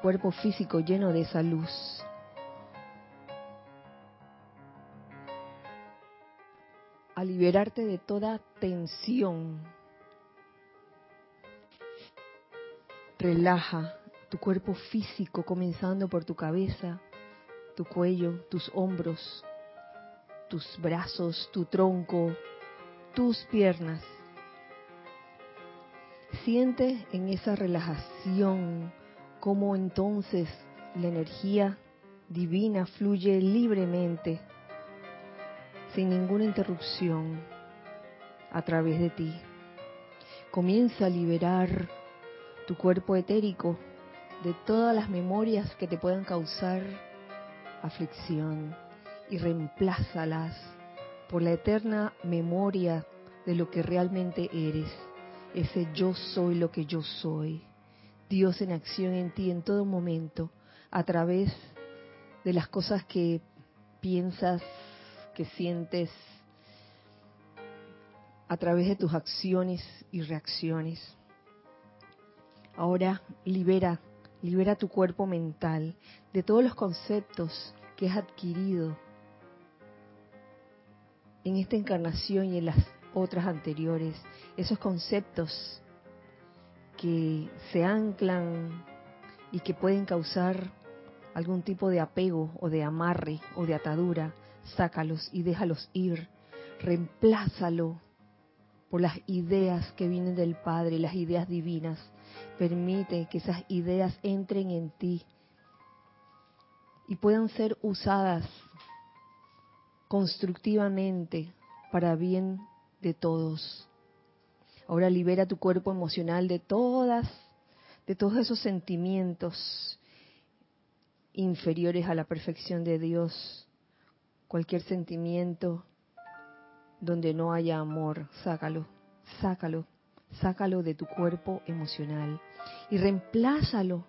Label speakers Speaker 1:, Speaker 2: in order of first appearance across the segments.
Speaker 1: cuerpo físico lleno de esa luz. A liberarte de toda tensión. Relaja tu cuerpo físico comenzando por tu cabeza, tu cuello, tus hombros, tus brazos, tu tronco, tus piernas. Siente en esa relajación cómo entonces la energía divina fluye libremente, sin ninguna interrupción, a través de ti. Comienza a liberar tu cuerpo etérico de todas las memorias que te puedan causar aflicción y reemplázalas por la eterna memoria de lo que realmente eres, ese yo soy lo que yo soy Dios en acción en ti en todo momento, a través de las cosas que piensas, que sientes, a través de tus acciones y reacciones. Ahora libera, libera tu cuerpo mental de todos los conceptos que has adquirido en esta encarnación y en las otras anteriores, esos conceptos que se anclan y que pueden causar algún tipo de apego o de amarre o de atadura, sácalos y déjalos ir. Reemplázalo por las ideas que vienen del Padre, las ideas divinas. Permite que esas ideas entren en ti y puedan ser usadas constructivamente para bien de todos. Ahora libera tu cuerpo emocional de todas, de todos esos sentimientos inferiores a la perfección de Dios. Cualquier sentimiento donde no haya amor, sácalo, sácalo, sácalo de tu cuerpo emocional y reemplázalo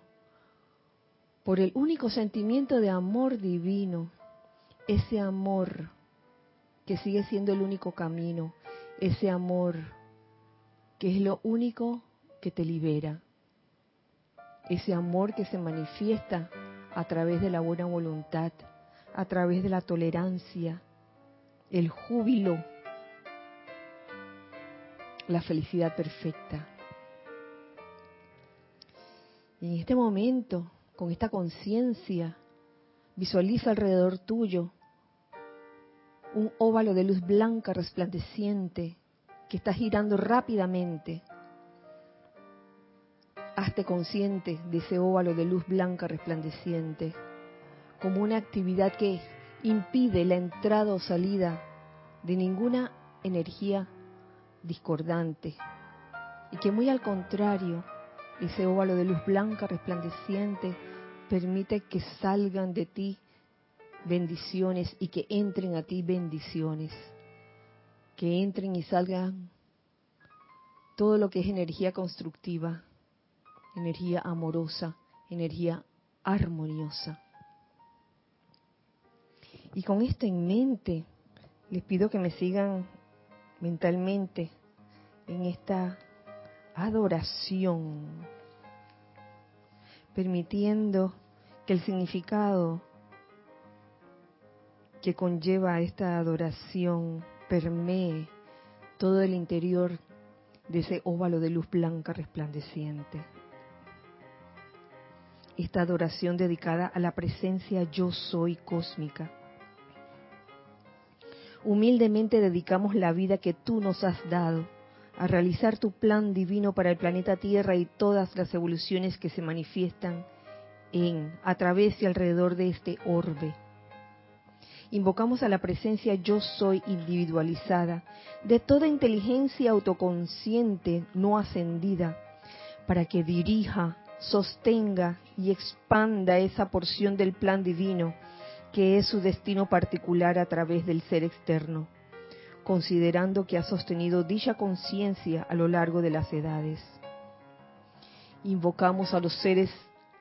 Speaker 1: por el único sentimiento de amor divino, ese amor que sigue siendo el único camino, ese amor que es lo único que te libera. Ese amor que se manifiesta a través de la buena voluntad, a través de la tolerancia, el júbilo, la felicidad perfecta. Y en este momento, con esta conciencia, visualiza alrededor tuyo un óvalo de luz blanca resplandeciente que está girando rápidamente. Hazte consciente de ese óvalo de luz blanca resplandeciente, como una actividad que impide la entrada o salida de ninguna energía discordante. Y que muy al contrario, ese óvalo de luz blanca resplandeciente permite que salgan de ti bendiciones y que entren a ti bendiciones que entren y salgan todo lo que es energía constructiva, energía amorosa, energía armoniosa. Y con esto en mente, les pido que me sigan mentalmente en esta adoración, permitiendo que el significado que conlleva esta adoración permee todo el interior de ese óvalo de luz blanca resplandeciente. Esta adoración dedicada a la presencia yo soy cósmica. Humildemente dedicamos la vida que tú nos has dado a realizar tu plan divino para el planeta Tierra y todas las evoluciones que se manifiestan en, a través y alrededor de este orbe invocamos a la presencia yo soy individualizada de toda inteligencia autoconsciente no ascendida para que dirija, sostenga y expanda esa porción del plan divino que es su destino particular a través del ser externo, considerando que ha sostenido dicha conciencia a lo largo de las edades. Invocamos a los seres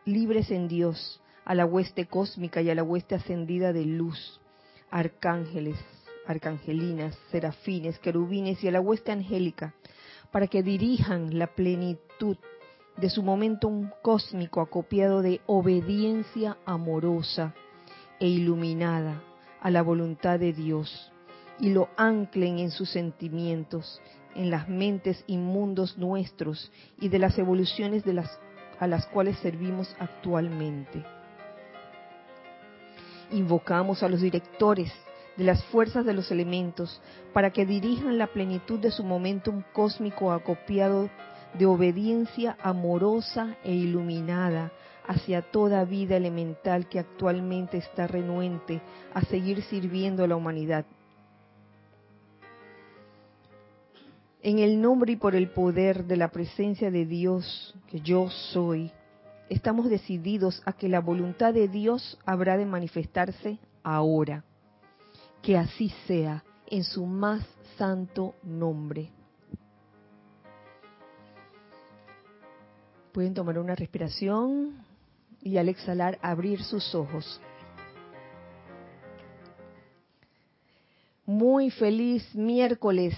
Speaker 1: libres en Dios, a la hueste cósmica y a la hueste ascendida de luz, arcángeles, arcangelinas, serafines, querubines y a la hueste angélica, para que dirijan la plenitud de su momentum cósmico acopiado de obediencia amorosa e iluminada a la voluntad de Dios y lo anclen en sus sentimientos, en las mentes inmundos nuestros y de las evoluciones a las cuales servimos actualmente. Invocamos a los directores de las fuerzas de los elementos para que dirijan la plenitud de su momentum cósmico acopiado de obediencia amorosa e iluminada hacia toda vida elemental que actualmente está renuente a seguir sirviendo a la humanidad. En el nombre y por el poder de la presencia de Dios, que yo soy, estamos decididos a que la voluntad de Dios habrá de manifestarse ahora. Que así sea en su más santo nombre. Pueden tomar una respiración y al exhalar abrir sus ojos. Muy feliz miércoles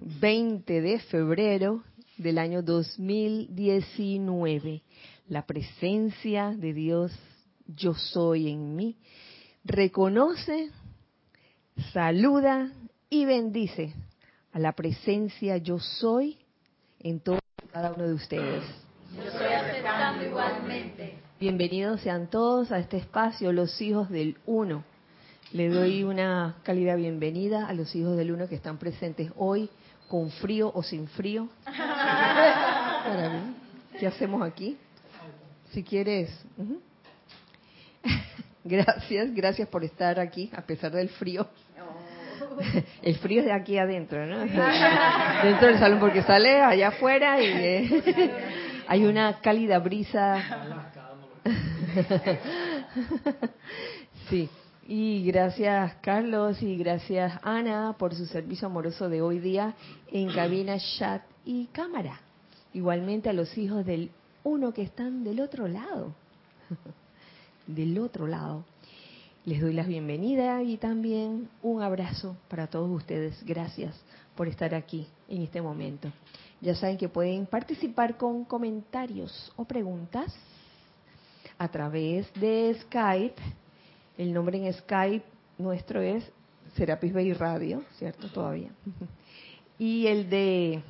Speaker 1: 20 de febrero del año 2019. La presencia de Dios, yo soy en mí, reconoce, saluda y bendice a la presencia yo soy en todo cada uno de ustedes.
Speaker 2: Yo estoy aceptando igualmente.
Speaker 1: Bienvenidos sean todos a este espacio, los hijos del uno. Le doy una cálida bienvenida a los hijos del uno que están presentes hoy, con frío o sin frío. Para mí. ¿Qué hacemos aquí? Si quieres. Gracias, gracias por estar aquí a pesar del frío. El frío es de aquí adentro, ¿no? Dentro del salón, porque sale allá afuera y eh, hay una cálida brisa. Sí, y gracias Carlos y gracias Ana por su servicio amoroso de hoy día en cabina, chat y cámara. Igualmente a los hijos del uno que están del otro lado. Del otro lado. Les doy la bienvenida y también un abrazo para todos ustedes. Gracias por estar aquí en este momento. Ya saben que pueden participar con comentarios o preguntas a través de Skype. El nombre en Skype nuestro es Serapis Bay Radio, ¿cierto? Todavía. Y el de...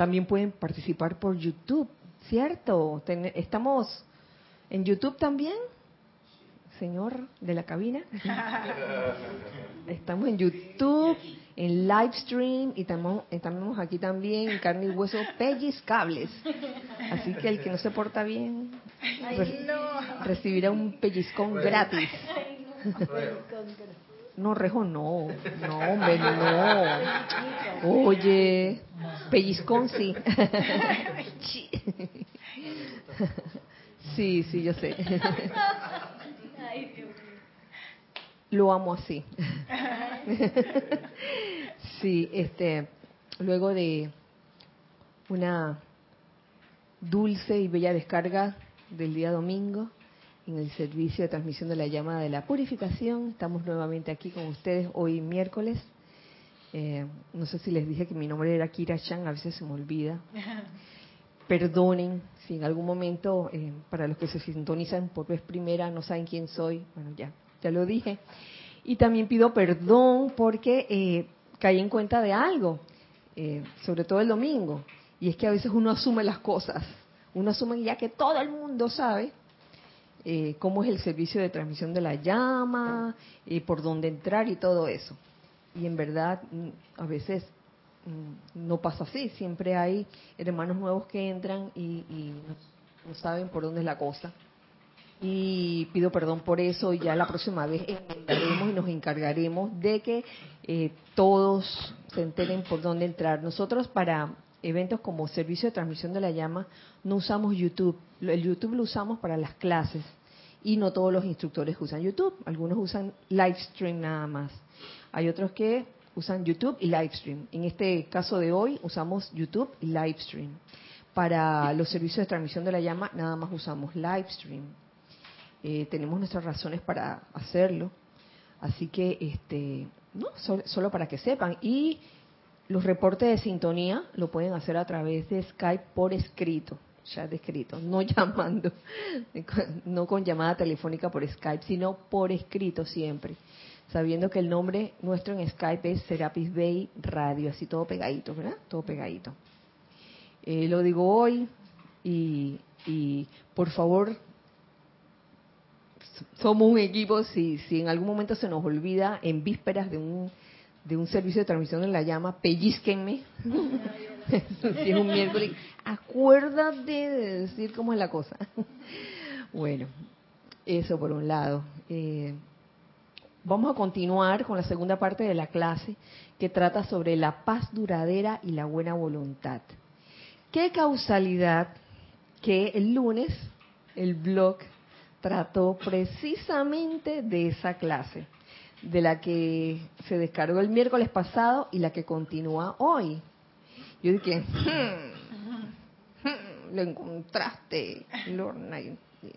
Speaker 1: También pueden participar por YouTube, ¿cierto? Estamos en YouTube también, señor de la cabina. Estamos en YouTube, en Livestream y estamos aquí también en carne y hueso pellizcables. Así que el que no se porta bien recibirá un pellizcón gratis. No, rejo, no. No, hombre, no. Oye, pellizcón sí. Sí, sí, yo sé. Lo amo así. Sí, este, luego de una dulce y bella descarga del día domingo en el servicio de transmisión de la llamada de la purificación, estamos nuevamente aquí con ustedes hoy miércoles. Eh, no sé si les dije que mi nombre era Kira Chan, a veces se me olvida. Perdonen si en algún momento, eh, para los que se sintonizan por vez primera, no saben quién soy, bueno, ya, ya lo dije. Y también pido perdón porque eh, caí en cuenta de algo, eh, sobre todo el domingo, y es que a veces uno asume las cosas, uno asume ya que todo el mundo sabe eh, cómo es el servicio de transmisión de la llama, y por dónde entrar y todo eso. Y en verdad, mm, a veces mm, no pasa así, siempre hay hermanos nuevos que entran y, no saben por dónde es la cosa y pido perdón por eso y ya la próxima vez y nos encargaremos de que eh, todos se enteren por dónde entrar. Nosotros para eventos como servicio de transmisión de la llama no usamos YouTube. El YouTube lo usamos para las clases y no todos los instructores usan YouTube. Algunos usan Livestream nada más. Hay otros que usan YouTube y Livestream. En este caso de hoy usamos YouTube y Livestream. Para los servicios de transmisión de la llama nada más usamos Livestream. Eh, tenemos nuestras razones para hacerlo. Así que, este, no, solo, para que sepan. Y los reportes de sintonía lo pueden hacer a través de Skype por escrito, ya de escrito, no llamando, no con llamada telefónica por Skype, sino por escrito siempre, sabiendo que el nombre nuestro en Skype es Serapis Bay Radio, así todo pegadito, ¿verdad? Todo pegadito. Eh, lo digo hoy y, y por favor somos un equipo, si, si en algún momento se nos olvida en vísperas de un de un servicio de transmisión en la llama, pellizquenme. es un miércoles, acuérdate de decir cómo es la cosa. bueno, eso por un lado. Eh, vamos a continuar con la segunda parte de la clase que trata sobre la paz duradera y la buena voluntad. Qué causalidad que el lunes el blog trató precisamente de esa clase de la que se descargó el miércoles pasado y la que continúa hoy. Yo dije, hmm, hmm, lo encontraste, Lorna, y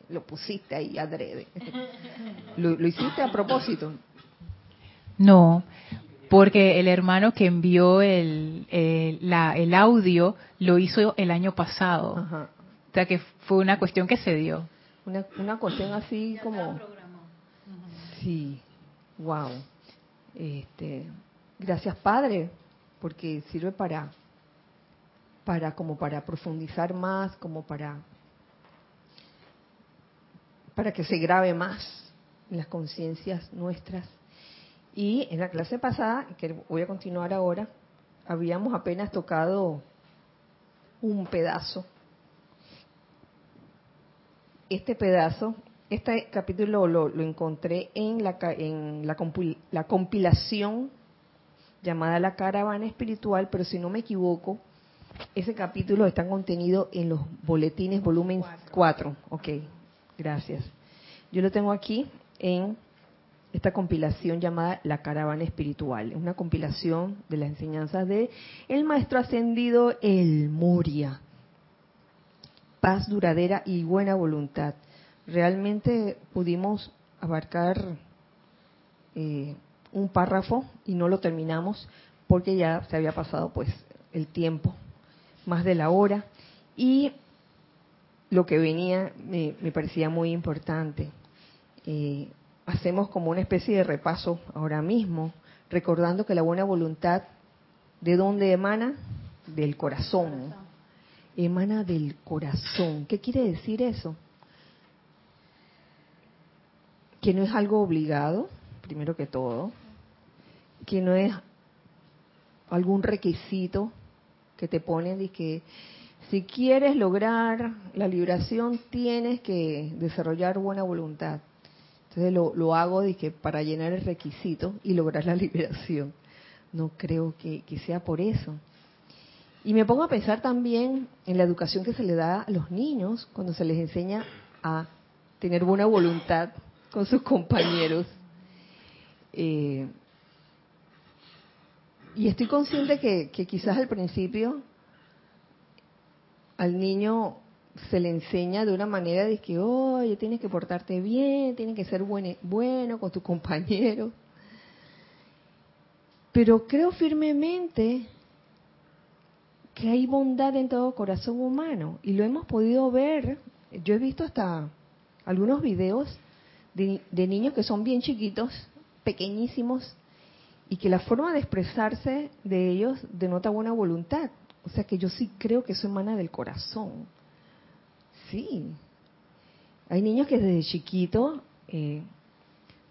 Speaker 1: lo pusiste ahí adrede. ¿Lo, ¿Lo, hiciste a propósito?
Speaker 3: No, porque el hermano que envió el, el, la, el audio lo hizo el año pasado. Ajá. O sea que fue una cuestión que se dio.
Speaker 1: Una, una cuestión así como... Sí. Wow. Este, gracias Padre, porque sirve para para como para profundizar más, como para para que se grabe más en las conciencias nuestras. Y en la clase pasada, que voy a continuar ahora, habíamos apenas tocado un pedazo. Este pedazo este capítulo lo, encontré en, la, en la, la, compilación llamada La Caravana Espiritual, pero si no me equivoco, ese capítulo está contenido en los boletines volumen 4. Ok, gracias. Yo lo tengo aquí en esta compilación llamada La Caravana Espiritual. Es una compilación de las enseñanzas de el maestro ascendido El Moria. Paz duradera y buena voluntad realmente pudimos abarcar eh, un párrafo y no lo terminamos porque ya se había pasado pues el tiempo, más de la hora, y lo que venía me, parecía muy importante. Eh, hacemos como una especie de repaso ahora mismo, recordando que la buena voluntad, ¿de dónde emana? Del corazón. Emana del corazón. ¿Qué quiere decir eso? Que no es algo obligado, primero que todo, que no es algún requisito que te ponen de que si quieres lograr la liberación tienes que desarrollar buena voluntad. Entonces lo, lo hago que para llenar el requisito y lograr la liberación. No creo que, que sea por eso. Y me pongo a pensar también en la educación que se le da a los niños cuando se les enseña a tener buena voluntad con sus compañeros. Eh, y estoy consciente que, quizás al principio al niño se le enseña de una manera de que, oye, tienes que portarte bien, tienes que ser bueno, bueno con tus compañeros. Pero creo firmemente que hay bondad en todo corazón humano y lo hemos podido ver. Yo he visto hasta algunos videos de, niños que son bien chiquitos, pequeñísimos, y que la forma de expresarse de ellos denota buena voluntad. O sea que yo sí creo que eso emana del corazón. Sí. Hay niños que desde chiquito eh,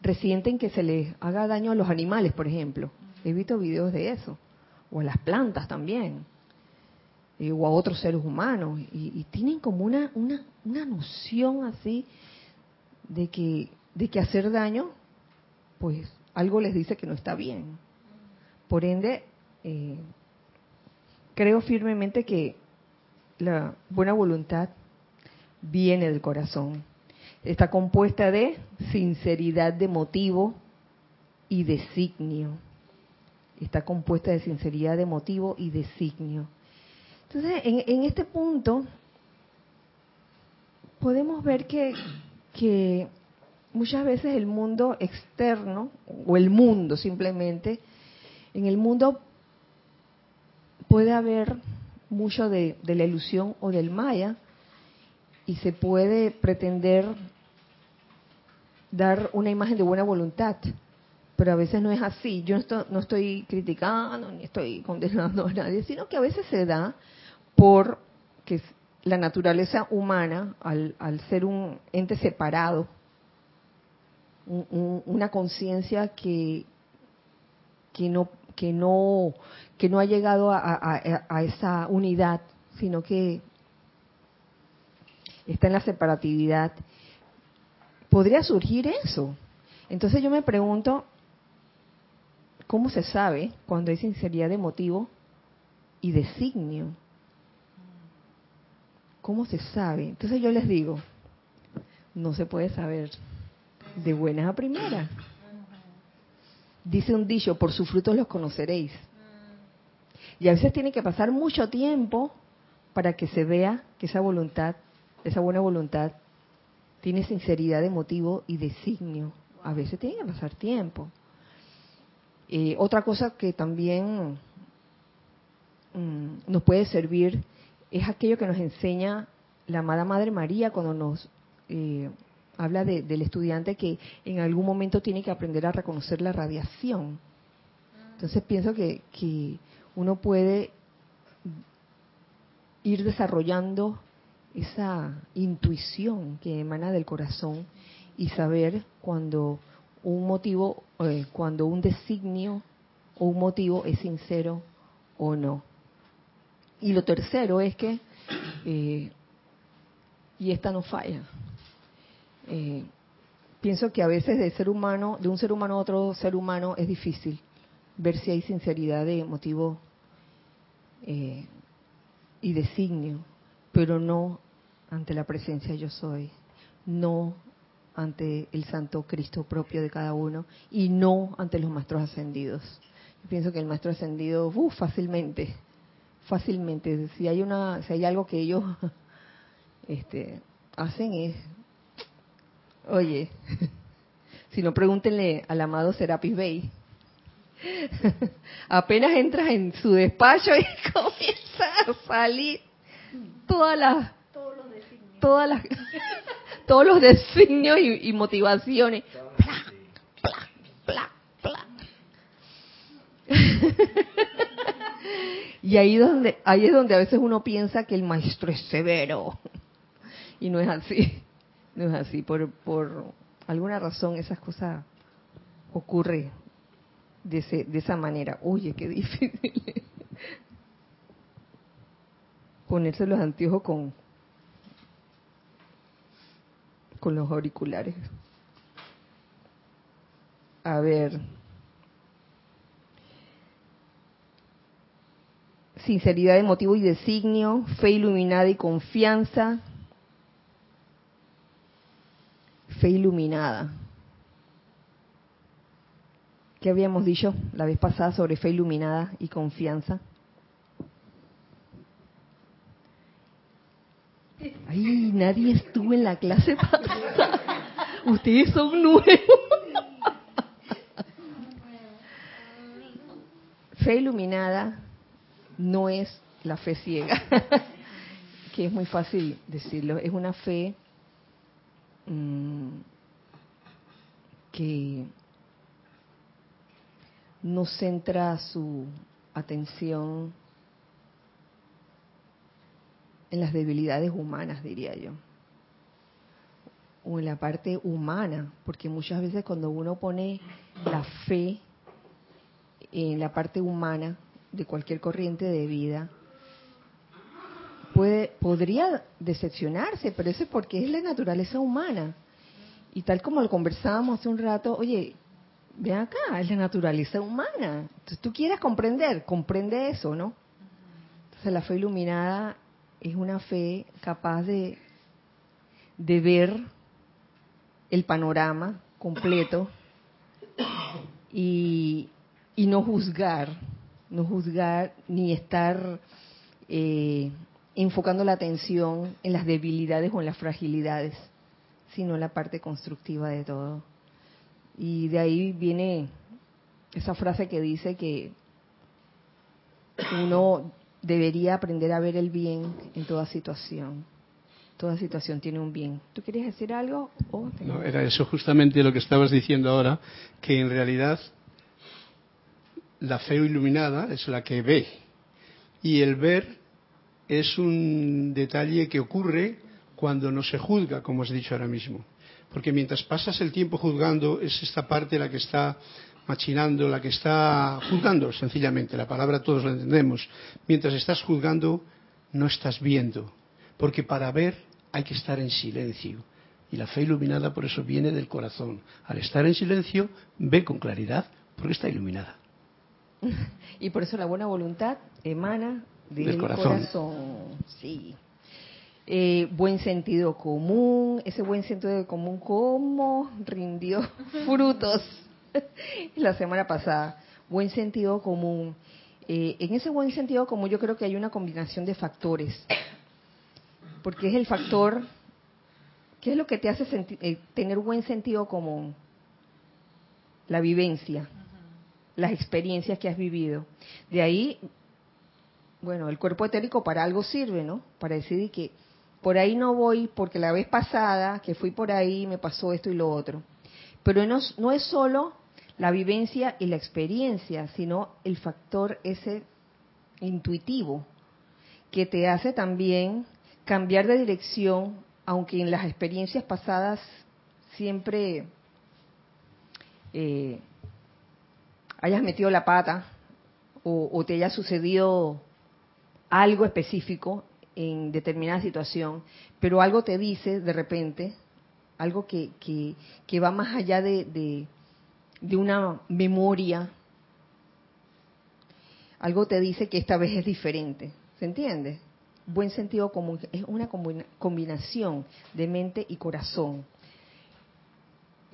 Speaker 1: resienten que se les haga daño a los animales, por ejemplo. He visto videos de eso. O a las plantas también. Eh, o a otros seres humanos. Y, y tienen como una, una, una noción así de que, de que hacer daño, pues algo les dice que no está bien. Por ende, eh, creo firmemente que la buena voluntad viene del corazón. Está compuesta de sinceridad de motivo y designio. Está compuesta de sinceridad de motivo y designio. Entonces, en, en este punto, podemos ver que que muchas veces el mundo externo, o el mundo simplemente, en el mundo puede haber mucho de, la ilusión o del maya y se puede pretender dar una imagen de buena voluntad, pero a veces no es así. Yo no estoy, criticando ni estoy condenando a nadie, sino que a veces se da por que la naturaleza humana, al, ser un ente separado, una conciencia que, que no que no que no ha llegado a, esa unidad, sino que está en la separatividad, podría surgir eso. Entonces yo me pregunto, ¿cómo se sabe cuando hay sinceridad de motivo y designio? ¿Cómo se sabe? Entonces yo les digo, no se puede saber de buenas a primeras. Dice un dicho, por sus frutos los conoceréis. Y a veces tiene que pasar mucho tiempo para que se vea que esa voluntad, esa buena voluntad, tiene sinceridad de motivo y designio. A veces tiene que pasar tiempo. Eh, otra cosa que también mm, nos puede servir es aquello que nos enseña la amada Madre María cuando nos eh, habla del estudiante que en algún momento tiene que aprender a reconocer la radiación. Entonces pienso que, que uno puede ir desarrollando esa intuición que emana del corazón y saber cuando un motivo, eh, cuando un designio o un motivo es sincero o no. Y lo tercero es que, eh, y esta no falla, eh, pienso que a veces de ser humano, de un ser humano a otro ser humano es difícil ver si hay sinceridad de motivo eh, y designio, pero no ante la presencia yo soy, no ante el Santo Cristo propio de cada uno y no ante los maestros ascendidos. Yo pienso que el maestro ascendido, uh, fácilmente, fácilmente, si hay una, si hay algo que ellos este, hacen es, oye, si no pregúntenle al amado Serapis Bey, Apenas entras en su despacho y comienza a salir todas las todas las todos los designios y, motivaciones. Y ahí donde ahí es donde a veces uno piensa que el maestro es severo y no es así, no es así por por alguna razón esas cosas ocurren de, de esa manera. Oye, qué difícil. Ponerse los anteojos con, con los auriculares. A ver. Sinceridad de motivo y designio, fe iluminada y confianza. Fe iluminada. ¿Qué habíamos dicho la vez pasada sobre fe iluminada y confianza? Ay, nadie estuvo en la clase pasada. Ustedes son nuevos. fe iluminada no es la fe ciega, que es muy fácil decirlo. Es una fe mm, que no centra su atención en las debilidades humanas, diría yo, o en la parte humana, porque muchas veces cuando uno pone la fe en la parte humana de cualquier corriente de vida, puede, podría decepcionarse, pero eso es porque es la naturaleza humana. Y tal como lo conversábamos hace un rato, oye, Ve acá, es la naturaleza humana. Entonces tú quieres comprender, comprende eso, ¿no? Entonces la fe iluminada es una fe capaz de, de ver el panorama completo y, y no juzgar, no juzgar ni estar eh, enfocando la atención en las debilidades o en las fragilidades, sino en la parte constructiva de todo. Y de ahí viene esa frase que dice que uno debería aprender a ver el bien en toda situación. Toda situación tiene un bien. ¿Tú querías decir algo?
Speaker 4: no, era eso justamente lo que estabas diciendo ahora, que en realidad la fe iluminada es la que ve. Y el ver es un detalle que ocurre cuando no se juzga, como has dicho ahora mismo. Porque mientras pasas el tiempo juzgando, es esta parte la que está machinando, la que está juzgando, sencillamente. La palabra todos la entendemos. Mientras estás juzgando, no estás viendo. Porque para ver hay que estar en silencio. Y la fe iluminada por eso viene del corazón. Al estar en silencio, ve con claridad porque está iluminada.
Speaker 1: y por eso la buena voluntad emana del, corazón. Sí. Eh, buen sentido común, ese buen sentido común, ¿cómo rindió frutos la semana pasada? Buen sentido común. Eh, en ese buen sentido común yo creo que hay una combinación de factores, porque es el factor, ¿qué es lo que te hace eh, tener buen sentido común? La vivencia las experiencias que has vivido. De ahí, bueno, el cuerpo etérico para algo sirve, ¿no? Para decidir que por ahí no voy porque la vez pasada que fui por ahí me pasó esto y lo otro. Pero no, no es solo la vivencia y la experiencia, sino el factor ese intuitivo que te hace también cambiar de dirección, aunque en las experiencias pasadas siempre eh, hayas metido la pata o, te haya sucedido algo específico en determinada situación, pero algo te dice de repente, algo que, que, va más allá de, de, una memoria, algo te dice que esta vez es diferente, ¿se entiende? Buen sentido común, es una combinación de mente y corazón.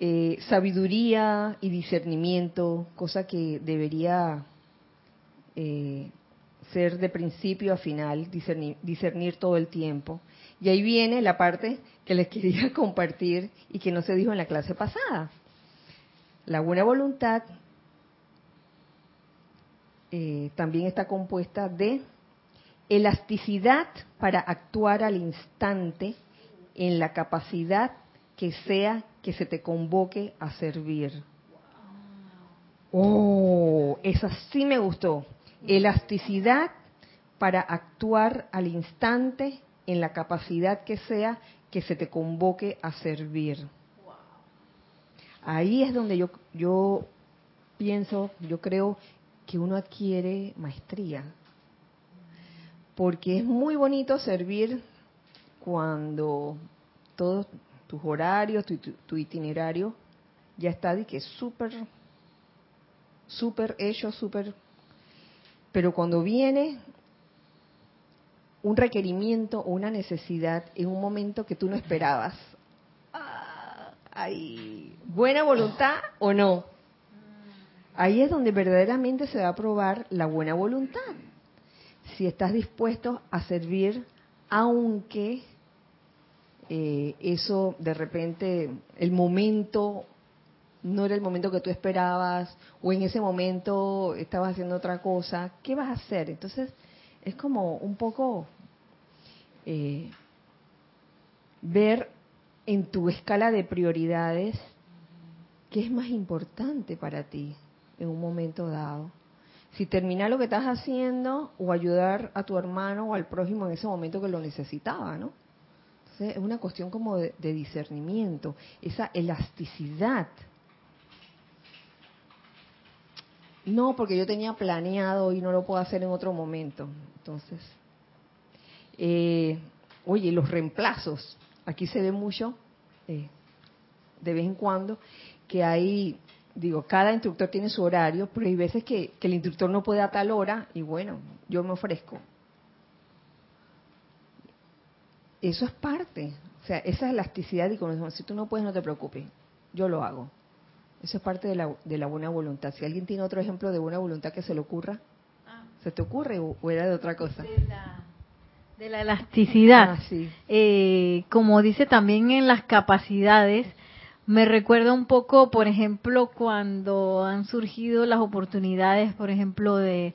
Speaker 1: Eh, sabiduría y discernimiento, cosa que debería eh, ser de principio a final, discernir, todo el tiempo. Y ahí viene la parte que les quería compartir y que no se dijo en la clase pasada. La buena voluntad eh, también está compuesta de elasticidad para actuar al instante en la capacidad que sea que se te convoque a servir. Oh, esa sí me gustó. Elasticidad para actuar al instante en la capacidad que sea que se te convoque a servir. Ahí es donde yo, yo pienso, yo creo que uno adquiere maestría. Porque es muy bonito servir cuando todos tus horarios, tu, itinerario, ya está de que súper, súper hecho, súper... Pero cuando viene un requerimiento o una necesidad en un momento que tú no esperabas, ah, buena voluntad o no. Ahí es donde verdaderamente se va a probar la buena voluntad. Si estás dispuesto a servir aunque eh, eso de repente, el momento no era el momento que tú esperabas, o en ese momento estabas haciendo otra cosa, ¿qué vas a hacer? Entonces, es como un poco eh, ver en tu escala de prioridades qué es más importante para ti en un momento dado. Si terminar lo que estás haciendo o ayudar a tu hermano o al prójimo en ese momento que lo necesitaba, ¿no? Es una cuestión como de, discernimiento, esa elasticidad. No, porque yo tenía planeado y no lo puedo hacer en otro momento. Entonces, eh, oye, los reemplazos. Aquí se ve mucho, eh, de vez en cuando, que hay, digo, cada instructor tiene su horario, pero hay veces que el instructor no puede a tal hora y bueno, yo me ofrezco. Eso es parte. O sea, esa elasticidad y como si tú no puedes, no te preocupes. Yo lo hago. Eso es parte de la, de la buena voluntad. Si alguien tiene otro ejemplo de buena voluntad que se le ocurra, ah. ¿se te ocurre o, era de otra cosa?
Speaker 5: De la, elasticidad.
Speaker 1: Ah, sí.
Speaker 5: eh, como dice también en las capacidades, me recuerda un poco, por ejemplo, cuando han surgido las oportunidades, por ejemplo, de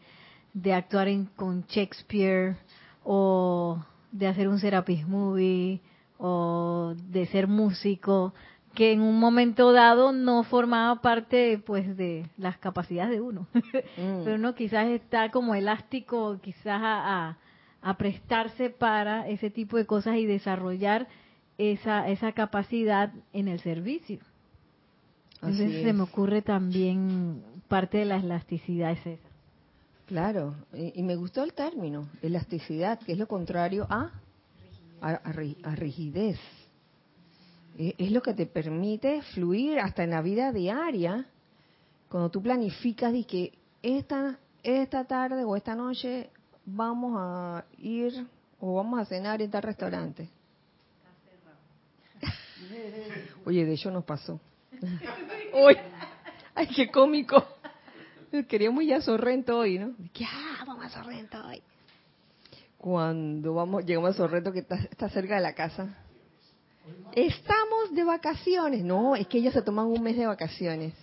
Speaker 5: de actuar con Shakespeare o de hacer un Serapis Movie o de ser músico que en un momento dado no formaba parte pues de las capacidades de uno. Mm. pero uno quizás está como elástico quizás a, a, prestarse para ese tipo de cosas y desarrollar esa esa capacidad en el servicio. Entonces se me ocurre también parte de la elasticidad es esa
Speaker 1: claro y, me gustó el término elasticidad que es lo contrario a a, a rigidez es lo que te permite fluir hasta en la vida diaria. Cuando tú planificas y que esta, esta tarde o esta noche vamos a ir o vamos a cenar en tal restaurante. Oye, de hecho nos pasó. Uy, ay, qué cómico. Queríamos ir a Sorrento hoy, ¿no? Que, ah, vamos a Sorrento hoy. Cuando vamos, llegamos a Sorrento, que está cerca de la casa, Estamos de vacaciones. No, es que ellos se toman un mes de vacaciones.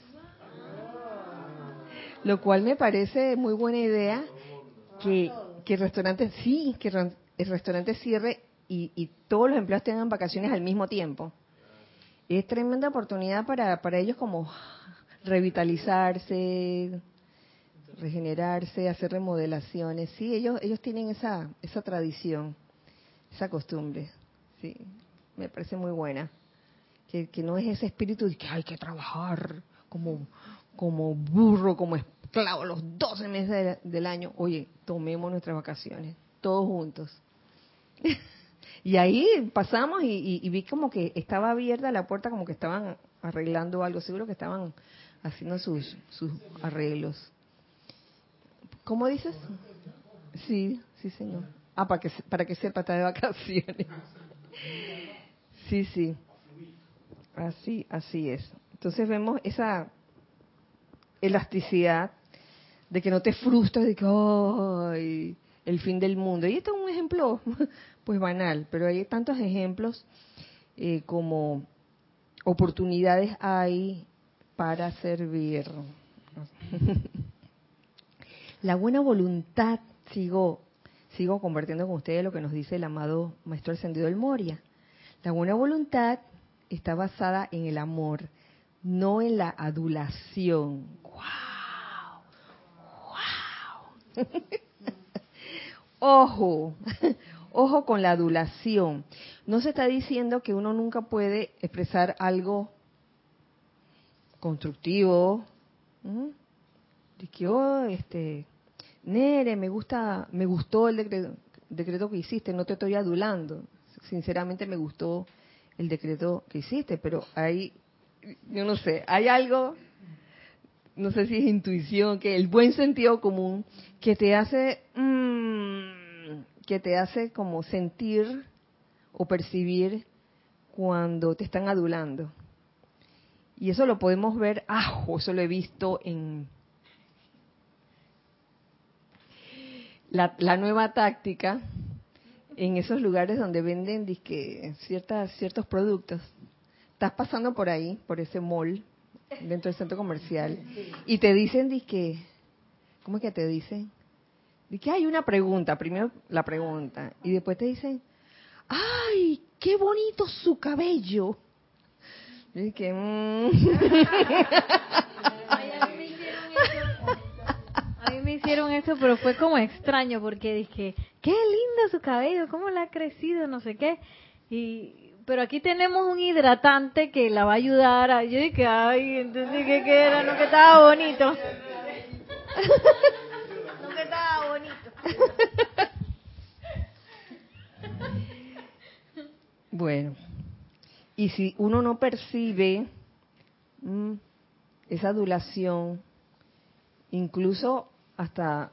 Speaker 1: Lo cual me parece muy buena idea que, que el restaurante, sí, que el restaurante cierre y, y todos los empleados tengan vacaciones al mismo tiempo. Es tremenda oportunidad para, para ellos como revitalizarse, regenerarse, hacer remodelaciones. Sí, ellos ellos tienen esa esa tradición, esa costumbre. Sí me parece muy buena. Que, no es ese espíritu de que hay que trabajar como, como burro, como esclavo los 12 meses del año. Oye, tomemos nuestras vacaciones, todos juntos. y ahí pasamos y, vi como que estaba abierta la puerta, como que estaban arreglando algo, seguro que estaban haciendo sus, sus arreglos. ¿Cómo dices? Sí, sí, señor. Ah, para que, para que de vacaciones. Sí, sí. Así, así es. Entonces vemos esa elasticidad de que no te frustras de que ¡ay! el fin del mundo. Y este es un ejemplo, pues banal, pero hay tantos ejemplos eh, como oportunidades hay para servir. La buena voluntad, sigo, sigo compartiendo con ustedes lo que nos dice el amado Maestro Ascendido del Moria. La buena voluntad está basada en el amor, no en la adulación. ¡Wow! ¡Wow! Ojo, ojo con la adulación. No se está diciendo que uno nunca puede expresar algo constructivo. De que, oh, este, Nere, me gusta, me gustó el decreto, decreto que hiciste, no te estoy adulando sinceramente me gustó el decreto que hiciste, pero hay, yo no sé, hay algo, no sé si es intuición, que el buen sentido común que te hace, mm, que te hace como sentir o percibir cuando te están adulando. Y eso lo podemos ver, ah, eso lo he visto en la, la nueva táctica en esos lugares donde venden disque, ciertas, ciertos productos. Estás pasando por ahí, por ese mall, dentro del centro comercial, y te dicen disque, ¿cómo es que te dicen? que hay una pregunta, primero la pregunta, y después te dicen, ¡ay, qué bonito su cabello! Que,
Speaker 5: hicieron eso, pero fue como extraño porque dije, qué lindo su cabello, cómo le ha crecido, no sé qué. Y, pero aquí tenemos un hidratante que la va a ayudar. A, yo dije, ay, entonces, ¿qué, qué era? No, que estaba bonito. no, que estaba bonito.
Speaker 1: Bueno, y si uno no percibe mm, esa adulación, incluso hasta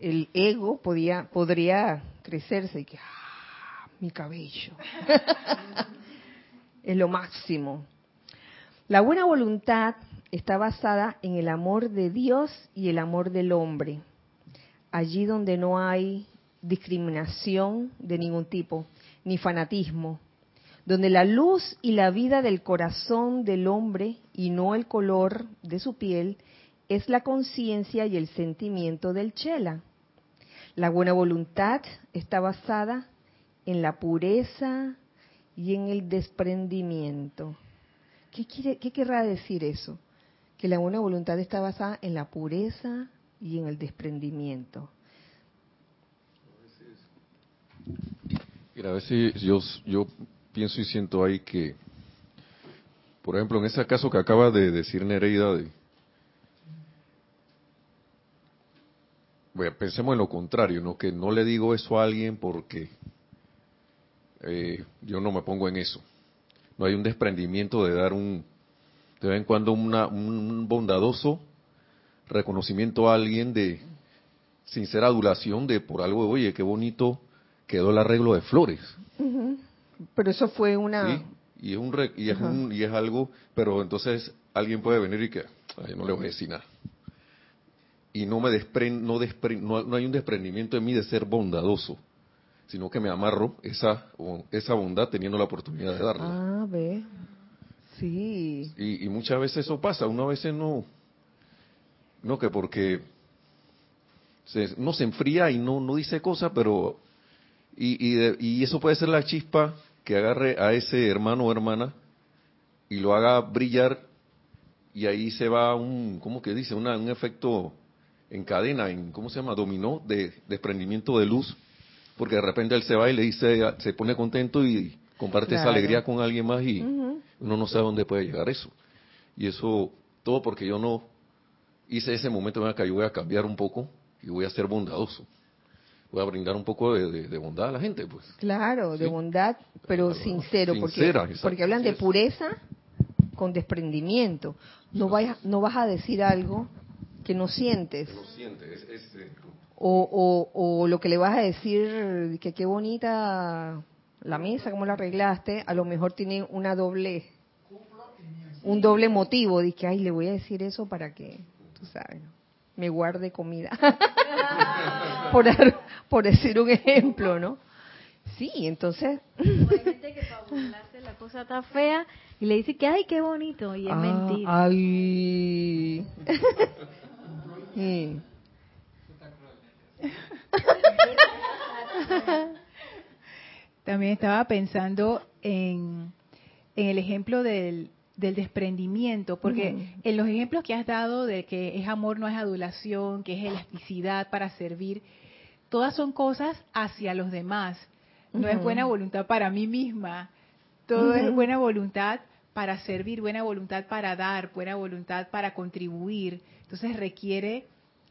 Speaker 1: el ego podía, podría crecerse y que, ah, mi cabello. es lo máximo. La buena voluntad está basada en el amor de Dios y el amor del hombre. Allí donde no hay discriminación de ningún tipo, ni fanatismo, donde la luz y la vida del corazón del hombre y no el color de su piel es la conciencia y el sentimiento del chela, La buena voluntad está basada en la pureza y en el desprendimiento. ¿Qué, quiere, qué querrá decir eso? Que la buena voluntad está basada en la pureza y en el desprendimiento.
Speaker 6: A veces yo, yo pienso y siento ahí que, por ejemplo, en ese caso que acaba de decir Nereida, de, bueno, pensemos en lo contrario, ¿no? que no le digo eso a alguien porque eh, yo no me pongo en eso. No hay un desprendimiento de dar un, de vez en cuando un bondadoso reconocimiento a alguien de sincera adulación de por algo, oye, qué bonito quedó el arreglo de flores.
Speaker 1: Pero eso fue una...
Speaker 6: y es, un, y, es un, y es algo, pero entonces alguien puede venir y que, ay, no le voy a decir nada. Y no me desprend, no, no, no hay un desprendimiento en mí de ser bondadoso sino que me amarro esa, esa bondad teniendo la oportunidad de darla.
Speaker 1: Ah, ve. Sí.
Speaker 6: Y, muchas veces eso pasa, uno a veces no, no que porque se, no se enfría y no, no dice cosas, pero, y, y, y eso puede ser la chispa que agarre a ese hermano o hermana y lo haga brillar y ahí se va un, ¿cómo que dice? un efecto en cadena, en, ¿cómo se llama? Dominó de desprendimiento de luz porque de repente él se va y le dice, se pone contento y comparte esa alegría con alguien más y uno no sabe dónde puede llegar eso. Y eso, todo porque yo no hice ese momento en que yo voy a cambiar un poco y voy a ser bondadoso. Voy a brindar un poco de, bondad a la gente, pues.
Speaker 1: Claro, de bondad, pero sincero, porque, porque hablan de pureza con desprendimiento. No, vayas, no vas a decir algo que no sientes.
Speaker 6: no sientes, es,
Speaker 1: o, o, lo que le vas a decir, que qué bonita la mesa, cómo la arreglaste, a lo mejor tiene una doble, un doble motivo, que, ay, le voy a decir eso para que, tú sabes, me guarde comida. por, por decir un ejemplo, ¿no? Sí, entonces...
Speaker 5: Hay gente que para burlarse la cosa está fea y le dice que, ay, qué bonito, y es ah, mentira.
Speaker 1: Ay... sí.
Speaker 3: También estaba pensando en, el ejemplo del, desprendimiento, porque en los ejemplos que has dado de que es amor, no es adulación, que es elasticidad para servir, todas son cosas hacia los demás. No es buena voluntad para mí misma. Todo es buena voluntad para servir, buena voluntad para dar, buena voluntad para contribuir. Entonces requiere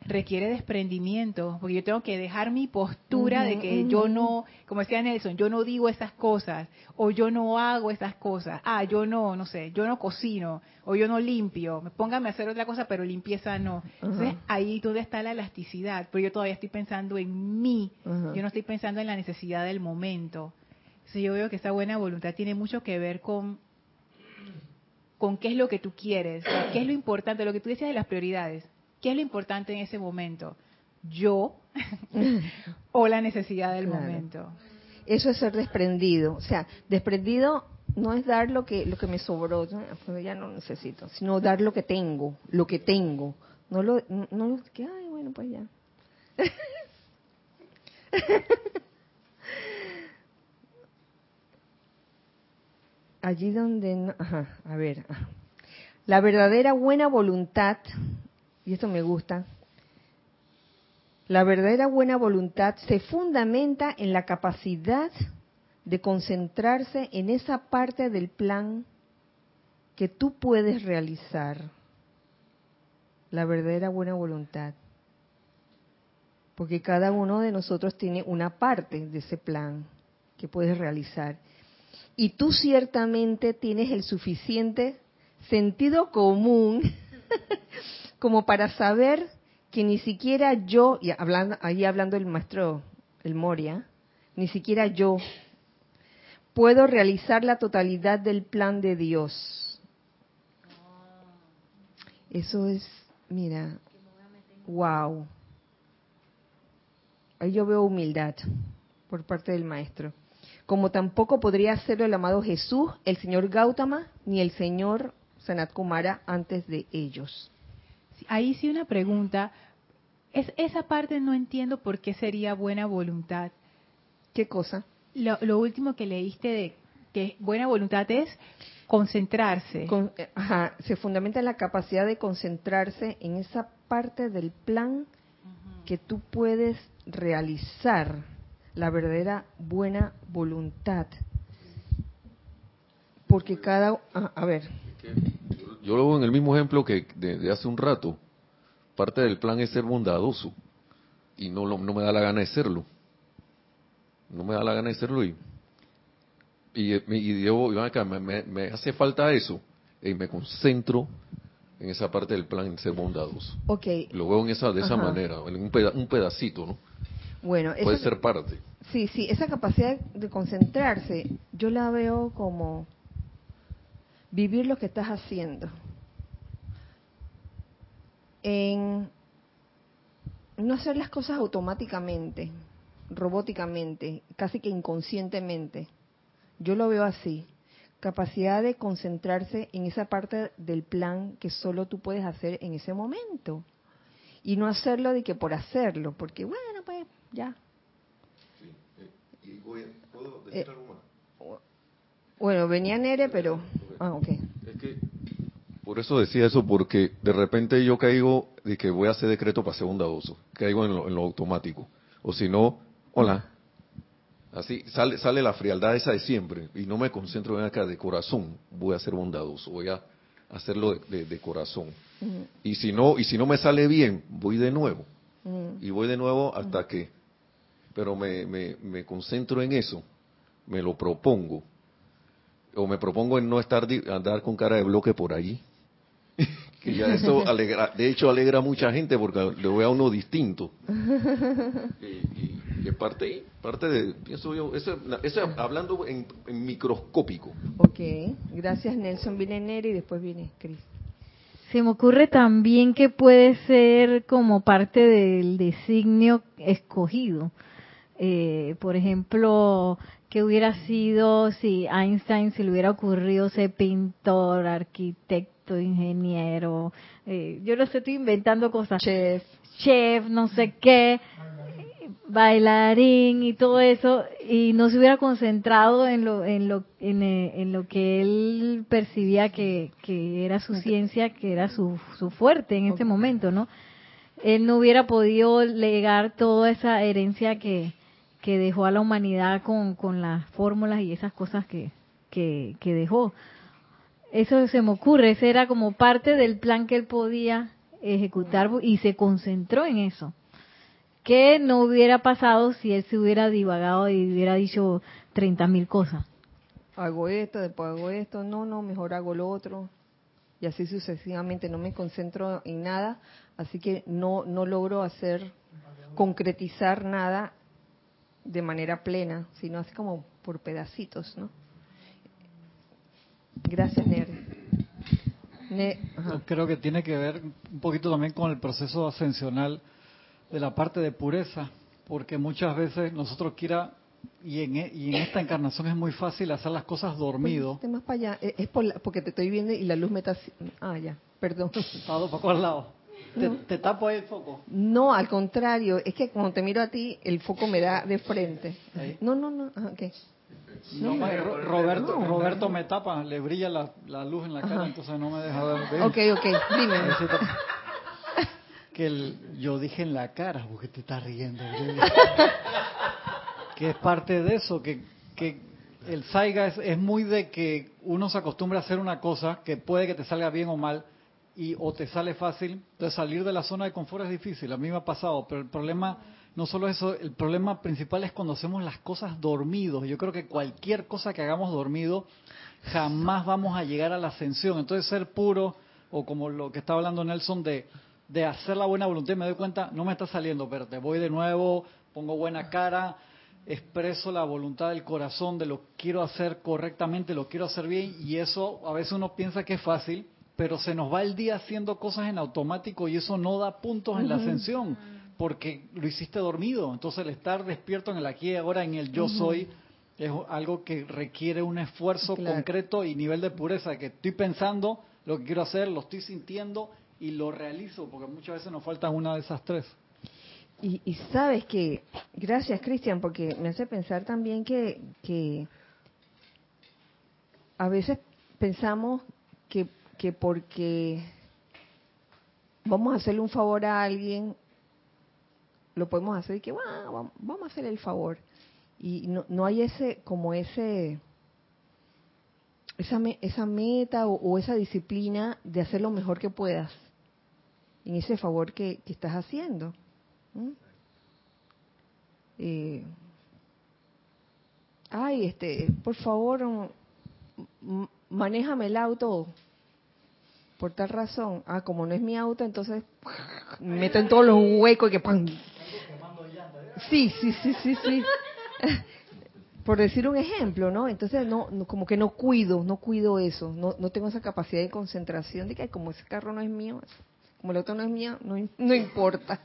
Speaker 3: requiere desprendimiento, porque yo tengo que dejar mi postura de que yo no, como decía Nelson, yo no digo estas cosas, o yo no hago estas cosas, ah, yo no, no sé, yo no cocino, o yo no limpio, póngame a hacer otra cosa, pero limpieza no. Entonces, ahí donde está la elasticidad, pero yo todavía estoy pensando en mí, yo no estoy pensando en la necesidad del momento. Entonces, yo veo que esa buena voluntad tiene mucho que ver con con qué es lo que tú quieres, qué es lo importante, lo que tú decías de las prioridades ¿Qué es lo importante en ese momento? ¿Yo o la necesidad del momento?
Speaker 1: Eso es ser desprendido. O sea, desprendido no es dar lo que lo que me sobró, pues ya no necesito, sino dar lo que tengo, lo que tengo. No lo, no que, ay, bueno, pues ya. Allí donde, ajá, a ver, la verdadera buena voluntad y esto me gusta, la verdadera buena voluntad se fundamenta en la capacidad de concentrarse en esa parte del plan que tú puedes realizar. La verdadera buena voluntad. Porque cada uno de nosotros tiene una parte de ese plan que puedes realizar. Y tú ciertamente tienes el suficiente sentido común como para saber que ni siquiera yo, y hablando, ahí hablando el maestro, el Moria, ni siquiera yo puedo realizar la totalidad del plan de Dios. Eso es, mira, wow. Ahí yo veo humildad por parte del maestro. Como tampoco podría hacerlo el amado Jesús, el señor Gautama, ni el señor Sanat Kumara antes de ellos
Speaker 3: ahí sí una pregunta. Es, esa parte no entiendo por qué sería buena voluntad.
Speaker 1: ¿Qué cosa?
Speaker 3: Lo, lo último que leíste de que buena voluntad es concentrarse.
Speaker 1: Con- eh, ajá, se fundamenta en la capacidad de concentrarse en esa parte del plan que tú puedes realizar, la verdadera buena voluntad. Porque cada... ah, a ver,
Speaker 6: Yo lo veo en el mismo ejemplo que de, de hace un rato. Parte del plan es ser bondadoso. Y no, lo- no me da la gana de serlo. No me da la gana de serlo y... Y, y ven acá, me, me- me hace falta eso. Y me concentro en esa parte del plan, en ser bondadoso.
Speaker 1: ok,
Speaker 6: Lo veo en esa, de esa
Speaker 1: Ajá.
Speaker 6: manera, en un, peda- un pedacito, ¿no?
Speaker 1: Bueno,
Speaker 6: Puede
Speaker 1: esa-
Speaker 6: ser parte.
Speaker 1: Sí, sí, esa capacidad de concentrarse, yo la veo como vivir lo que estás haciendo. En no hacer las cosas automáticamente, robóticamente, casi que inconscientemente. Yo lo veo así. Capacidad de concentrarse en esa parte del plan que solo tú puedes hacer en ese momento. Y no hacerlo de que por hacerlo, porque bueno, ya,
Speaker 6: ¿Puedo
Speaker 1: decir Eh, Bueno, venía Nere, pero... Ah, ok.
Speaker 6: Es que por eso decía eso, porque de repente yo caigo de que voy a hacer decreto para ser bondadoso, caigo en lo, en lo automático. O si no, hola. Así sale, sale la frialdad esa de siempre y no me concentro en acá de corazón, voy a ser bondadoso, voy a hacerlo de, de- de corazón. Y si no y si no me sale bien, voy de nuevo y voy de nuevo hasta que, pero me, me, me concentro en eso, me lo propongo, o me propongo en no estar di- andar con cara de bloque por allí, que ya eso alegra, de hecho alegra a mucha gente porque le voy a uno distinto. Y, y- y es parte, parte de, pienso yo, eso, eso hablando en, en microscópico.
Speaker 1: Ok, gracias Nelson. Viene Nere y después viene Cris.
Speaker 5: Se me ocurre también que puede ser como parte del designio escogido. Eh, por ejemplo, que hubiera sido si Einstein se le hubiera ocurrido ser pintor, arquitecto, ingeniero, eh, yo no sé, estoy inventando cosas,
Speaker 1: Chef.
Speaker 5: chef, no sé qué, bailarín y todo eso, y no se hubiera concentrado en lo, en lo, en, eh, en lo que él percibía que, que era su ciencia, que era su, su fuerte en este momento, ¿no? Él no hubiera podido legar toda esa herencia que, que dejó a la humanidad con, con las fórmulas y esas cosas que, que, dejó. Eso se me ocurre, ese era como parte del plan que él podía ejecutar y se concentró en eso. ¿Qué no hubiera pasado si él se hubiera divagado y hubiera dicho 30 mil cosas?
Speaker 1: Hago esto, después hago esto. No, no, mejor hago lo otro. Y así sucesivamente. No me concentro en nada. Así que no, no logro hacer, concretizar nada de manera plena, sino así como por pedacitos, ¿no? Gracias, Nere. Ne- ajá.
Speaker 7: Creo que tiene que ver un poquito también con el proceso ascensional de la parte de pureza, porque muchas veces nosotros quiera, y en, e- y en esta encarnación es muy fácil hacer las cosas dormido,
Speaker 1: más para allá. Eh, Es por la- porque te estoy viendo y la luz me está... Ah, ya, perdón.
Speaker 7: estado para al lado. Te, te tapo ahí el foco.
Speaker 1: No, al contrario, es que cuando te miro a ti, el foco me da de frente. No, no, no,
Speaker 7: Ro- Roberto, Roberto me tapa, le brilla la, la luz en la cara,
Speaker 1: Ajá.
Speaker 7: entonces no me deja ver.
Speaker 1: Ok, ok, dime.
Speaker 7: Que el- yo dije en la cara, porque te estás riendo. que es parte de eso, que, que el saiga es, es muy de que uno se acostumbra a hacer una cosa que puede que te salga bien o mal y o te sale fácil. Entonces salir de la zona de confort es difícil, a mí me ha pasado, pero el problema no solo eso, el problema principal es cuando hacemos las cosas dormidos. Yo creo que cualquier cosa que hagamos dormido jamás vamos a llegar a la ascensión. Entonces ser puro o como lo que estaba hablando Nelson de de hacer la buena voluntad, me doy cuenta, no me está saliendo, pero te voy de nuevo, pongo buena cara, expreso la voluntad del corazón de lo quiero hacer correctamente, lo quiero hacer bien, y eso a veces uno piensa que es fácil, pero se nos va el día haciendo cosas en automático y eso no da puntos en la ascensión, porque lo hiciste dormido. Entonces el estar despierto en el aquí y ahora, en el yo soy, es algo que requiere un esfuerzo
Speaker 1: Claro.
Speaker 7: concreto y nivel de pureza, que estoy pensando lo que quiero hacer, lo estoy sintiendo y lo realizo, porque muchas veces nos falta una de esas tres.
Speaker 1: Y, y sabes que, gracias Cristian, porque me hace pensar también que, que a veces pensamos que, que porque vamos a hacerle un favor a alguien, lo podemos hacer y que "Bueno, vamos a hacer el favor. Y no, no hay ese, como ese, esa, esa meta o, esa disciplina de hacer lo mejor que puedas en ese favor que, que estás haciendo. Eh, ay, este, por favor, manéjame el auto por tal razón. Ah, como no es mi auto, entonces me meto en todos los huecos y que ¡pam! Sí, sí, sí, sí, sí. Por decir un ejemplo, ¿no? Entonces, no, no- como que no cuido, no cuido eso, no, no tengo esa capacidad de concentración de que "Ay, como ese carro no es mío, como el otro no es mío, no, no importa.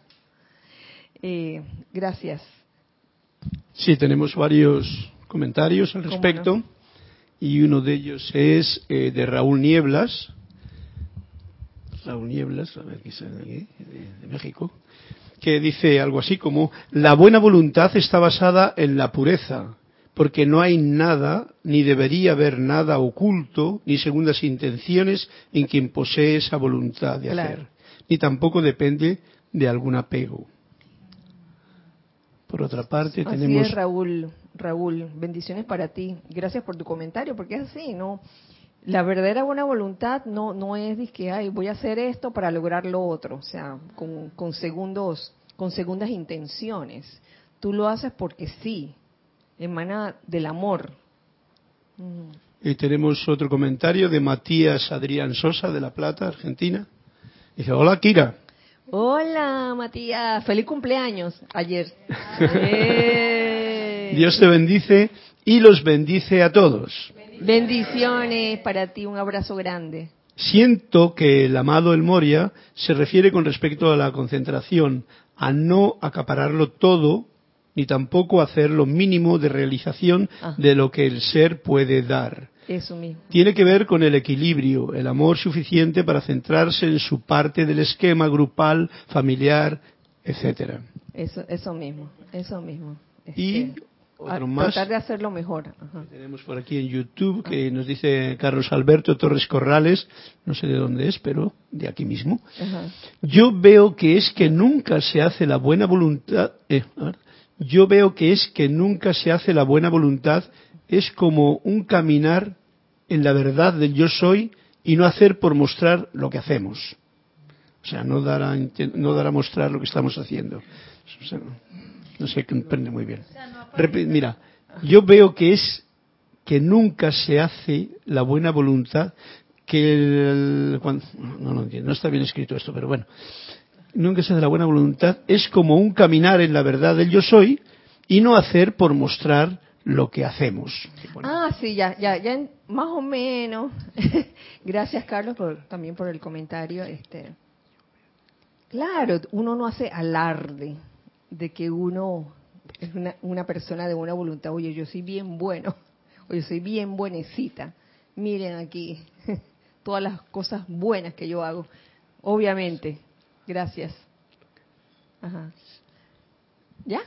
Speaker 1: Eh, gracias.
Speaker 4: Sí, tenemos varios comentarios al
Speaker 1: ¿Cómo
Speaker 4: respecto. Y uno de ellos es eh, de Raúl Nieblas. Raúl Nieblas, a ver qué sale aquí, de, México. Que dice algo así como: La buena voluntad está basada en la pureza, porque no hay nada, ni debería haber nada oculto, ni segundas intenciones en quien posee esa voluntad de
Speaker 1: Claro.
Speaker 4: hacer, ni tampoco depende de algún apego. Por otra parte,
Speaker 1: Así
Speaker 4: tenemos
Speaker 1: es, Raúl. Raúl, bendiciones para ti. Gracias por tu comentario, porque es así, ¿no? La verdadera buena voluntad no no es que ay, voy a hacer esto para lograr lo otro, o sea, con, con segundos, con segundas intenciones. Tú lo haces porque sí, emana del amor. Mm.
Speaker 4: Y tenemos otro comentario de Matías Adrián Sosa de La Plata, Argentina. Dice, hola Kira.
Speaker 1: Hola, Matías, feliz cumpleaños ayer. Eh.
Speaker 4: Dios te bendice y los bendice a todos.
Speaker 1: Bendiciones para ti, un abrazo grande.
Speaker 4: Siento que el amado El Moria se refiere con respecto a la concentración, a no acapararlo todo, ni tampoco hacer lo mínimo de realización
Speaker 1: Ah.
Speaker 4: de lo que el ser puede dar.
Speaker 1: Eso mismo.
Speaker 4: Tiene que ver con el equilibrio, el amor suficiente para centrarse en su parte del esquema grupal, familiar, etcétera.
Speaker 1: Eso, eso mismo, eso mismo.
Speaker 4: Y
Speaker 1: Este, a-
Speaker 4: más.
Speaker 1: Tratar de hacerlo mejor. Ajá.
Speaker 4: Tenemos por aquí en YouTube que nos dice Carlos Alberto Torres Corrales, no sé de dónde es, pero de aquí mismo.
Speaker 1: Ajá.
Speaker 4: Yo veo que es que nunca se hace la buena voluntad. eh, yo veo que es que nunca se hace la buena voluntad. Es como un caminar en la verdad del yo soy y no hacer por mostrar lo que hacemos. O sea, no dar a, no dar a mostrar lo que estamos haciendo. O sea, no se comprende muy bien. Mira, yo veo que es que nunca se hace la buena voluntad que el, cuan- no, no no está bien escrito esto, pero bueno, nunca se hace la buena voluntad es como un caminar en la verdad del yo soy y no hacer por mostrar lo que hacemos.
Speaker 1: Ah, sí, ya, ya, ya, más o menos. Gracias, Carlos, por, también por el comentario. Este, claro, uno no hace alarde de que uno es una, una persona de buena voluntad. Oye, yo soy bien bueno, oye, soy bien buenecita. Miren aquí todas las cosas buenas que yo hago. Obviamente, gracias. Ajá. ¿Ya?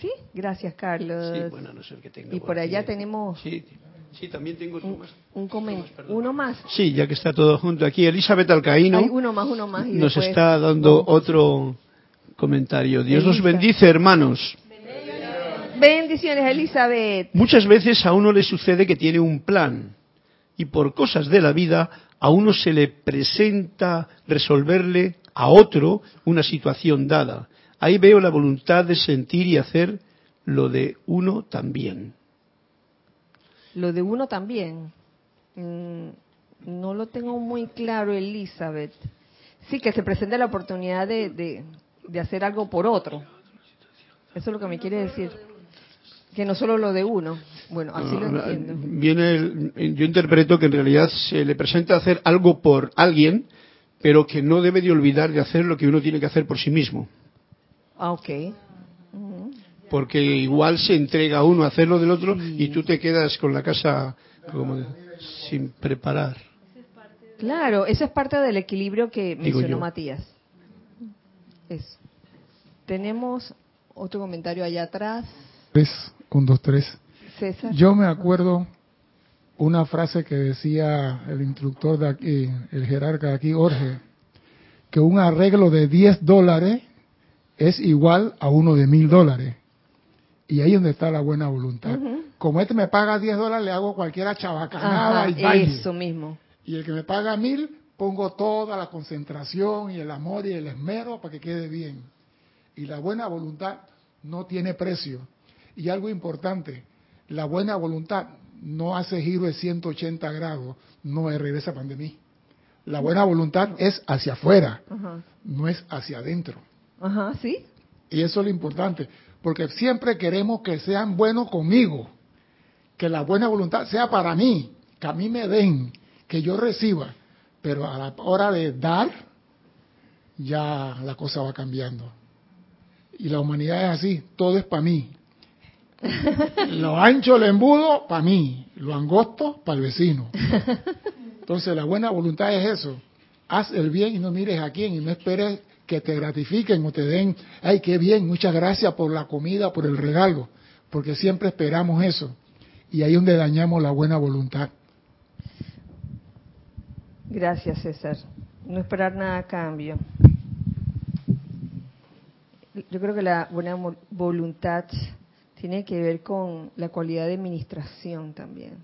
Speaker 1: ¿Sí? Gracias, Carlos.
Speaker 4: sí, bueno, no sé el que tenga
Speaker 1: y por allá
Speaker 4: aquí.
Speaker 1: tenemos
Speaker 4: Sí, sí, también tengo
Speaker 1: un,
Speaker 4: más.
Speaker 1: un comen-
Speaker 4: Uno más, perdón.
Speaker 1: uno más.
Speaker 4: Sí, ya que está todo junto aquí, Elizabeth Alcaíno
Speaker 1: Hay uno más, uno más. y
Speaker 4: nos
Speaker 1: después-
Speaker 4: está dando otro comentario. Dios los bendice, hermanos.
Speaker 1: Bendiciones, Elizabeth.
Speaker 4: Muchas veces a uno le sucede que tiene un plan y por cosas de la vida a uno se le presenta resolverle a otro una situación dada. Ahí veo la voluntad de sentir y hacer lo de uno también.
Speaker 1: Lo de uno también. Mm, no lo tengo muy claro, Elizabeth. Sí, que se presenta la oportunidad de, de, de hacer algo por otro. Eso es lo que me quiere decir. Que no solo lo de uno. Bueno, así lo
Speaker 4: Ah,
Speaker 1: entiendo.
Speaker 4: Viene el- yo interpreto que en realidad se le presenta hacer algo por alguien, pero que no debe de olvidar de hacer lo que uno tiene que hacer por sí mismo.
Speaker 1: Ah, ok.
Speaker 4: Porque igual se entrega uno a hacer lo del otro y tú te quedas con la casa como de- sin preparar.
Speaker 1: Claro, eso es parte del equilibrio que
Speaker 4: Digo
Speaker 1: mencionó
Speaker 4: yo.
Speaker 1: Matías. Eso. Tenemos otro comentario allá atrás.
Speaker 8: Tres, un, dos, tres.
Speaker 1: César.
Speaker 8: Yo me acuerdo una frase que decía el instructor de aquí, el jerarca de aquí, Jorge, que un arreglo de 10 dólares es igual a uno de mil dólares. Y ahí es donde está la buena voluntad. Como este me paga 10 dólares, le hago cualquiera chabacanada
Speaker 1: Ajá,
Speaker 8: y baile.
Speaker 1: eso mismo.
Speaker 8: Y el que me paga mil, pongo toda la concentración y el amor y el esmero para que quede bien. Y la buena voluntad no tiene precio. Y algo importante, la buena voluntad no hace giro de 180 grados, no es regresa pandemia. La buena voluntad es hacia afuera,
Speaker 1: Ajá.
Speaker 8: no es hacia adentro.
Speaker 1: Ajá, ¿sí?
Speaker 8: Y eso es lo importante, porque siempre queremos que sean buenos conmigo, que la buena voluntad sea para mí, que a mí me den, que yo reciba, pero a la hora de dar, ya la cosa va cambiando. Y la humanidad es así, todo es para mí. Lo ancho, lo embudo, para mí. Lo angosto, para el vecino. Entonces la buena voluntad es eso. Haz el bien y no mires a quién y no esperes que te gratifiquen o te den, ay, qué bien, muchas gracias por la comida, por el regalo, porque siempre esperamos eso. Y ahí es donde dañamos la buena voluntad.
Speaker 1: Gracias, César. No esperar nada a cambio. Yo creo que la buena voluntad tiene que ver con la cualidad de ministración también.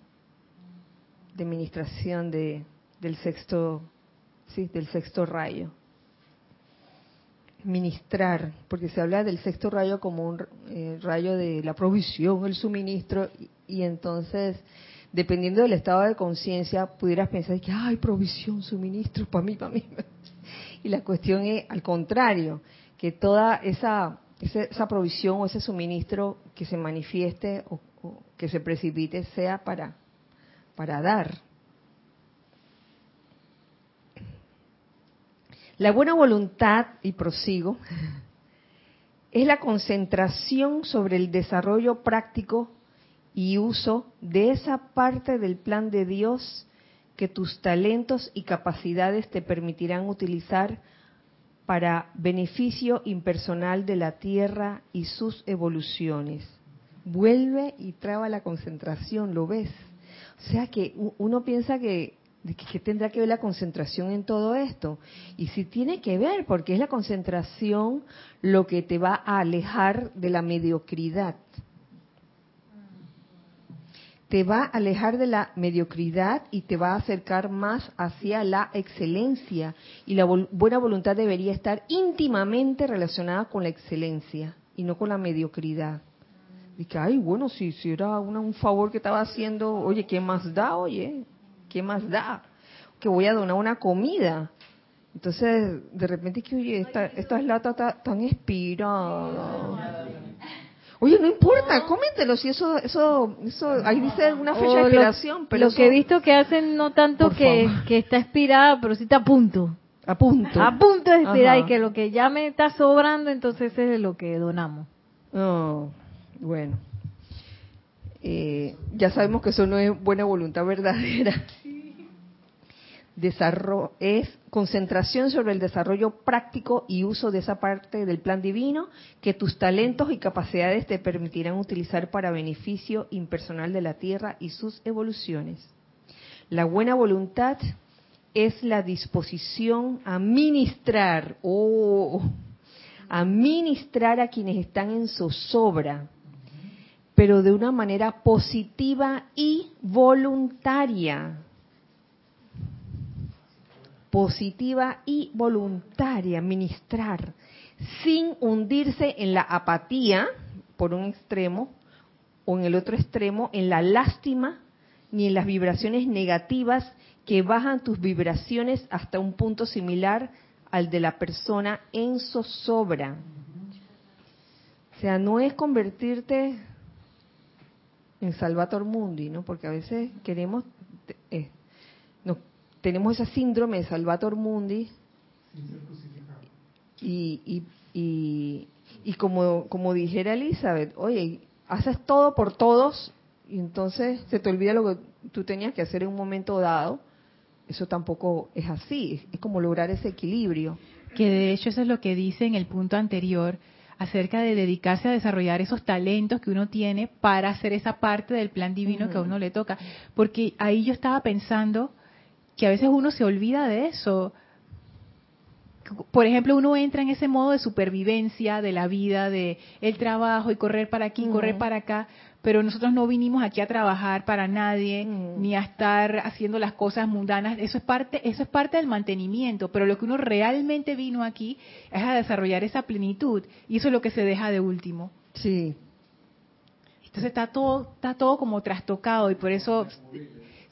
Speaker 1: De ministración de, del sexto, sí, del sexto rayo. Ministrar, porque se habla del sexto rayo como un eh, rayo de la provisión, el suministro, y, y entonces dependiendo del estado de conciencia, pudieras pensar que, ay, provisión, suministro, para mí, para mí. Y la cuestión es al contrario, que toda esa, esa, esa provisión o ese suministro que se manifieste o, o que se precipite sea para, para dar. La buena voluntad, y prosigo, es la concentración sobre el desarrollo práctico y uso de esa parte del plan de Dios que tus talentos y capacidades te permitirán utilizar para beneficio impersonal de la Tierra y sus evoluciones. Vuelve y traba la concentración, ¿lo ves? O sea que uno piensa que, que, tendrá que ver la concentración en todo esto. Y sí tiene que ver, porque es la concentración lo que te va a alejar de la mediocridad te va a alejar de la mediocridad y te va a acercar más hacia la excelencia. Y la vol- buena voluntad debería estar íntimamente relacionada con la excelencia y no con la mediocridad. Y que, ay, bueno, si, si era una- un favor que estaba haciendo, oye, ¿qué más da? Oye, ¿qué más da? Que voy a donar una comida. Entonces, de repente, que, oye, esta, estas latas ta- tan expiradas. Oye, no importa, cómetelo, si eso, eso, eso, ahí dice una fecha
Speaker 5: O
Speaker 1: de
Speaker 5: lo-
Speaker 1: expiración, pero
Speaker 5: lo
Speaker 1: eso-
Speaker 5: que he visto que hacen no tanto que, está expirada, pero sí está a punto.
Speaker 1: a punto.
Speaker 5: A punto de expirar
Speaker 1: Ajá.
Speaker 5: y que lo que ya me está sobrando, entonces es lo que donamos.
Speaker 1: Oh, bueno. Eh, ya sabemos que eso no es buena voluntad verdadera. Es concentración sobre el desarrollo práctico y uso de esa parte del plan divino que tus talentos y capacidades te permitirán utilizar para beneficio impersonal de la Tierra y sus evoluciones. La buena voluntad es la disposición a ministrar, oh, a ministrar a quienes están en zozobra, pero de una manera positiva y voluntaria. Positiva y voluntaria, ministrar, sin hundirse en la apatía, por un extremo, o en el otro extremo, en la lástima, ni en las vibraciones negativas que bajan tus vibraciones hasta un punto similar al de la persona en zozobra. O sea, no es convertirte en Salvator Mundi, ¿no? Porque a veces queremos, eh, tenemos ese síndrome de Salvator Mundi y, y, y, y como, como dijera Elizabeth, oye, haces todo por todos y entonces se te olvida lo que tú tenías que hacer en un momento dado. Eso tampoco es así, es como lograr ese equilibrio.
Speaker 3: Que de hecho eso es lo que dice en el punto anterior. acerca de dedicarse a desarrollar esos talentos que uno tiene para hacer esa parte del plan divino que a uno le toca. Porque ahí yo estaba pensando que a veces uno se olvida de eso. Por ejemplo, uno entra en ese modo de supervivencia de la vida, de el trabajo y correr para aquí, correr para acá, pero nosotros no vinimos aquí a trabajar para nadie ni a estar haciendo las cosas mundanas. Eso es parte eso es parte del mantenimiento pero lo que uno realmente vino aquí es a desarrollar esa plenitud y eso es lo que se deja de último.
Speaker 1: Sí.
Speaker 3: Entonces está todo está todo como trastocado y por eso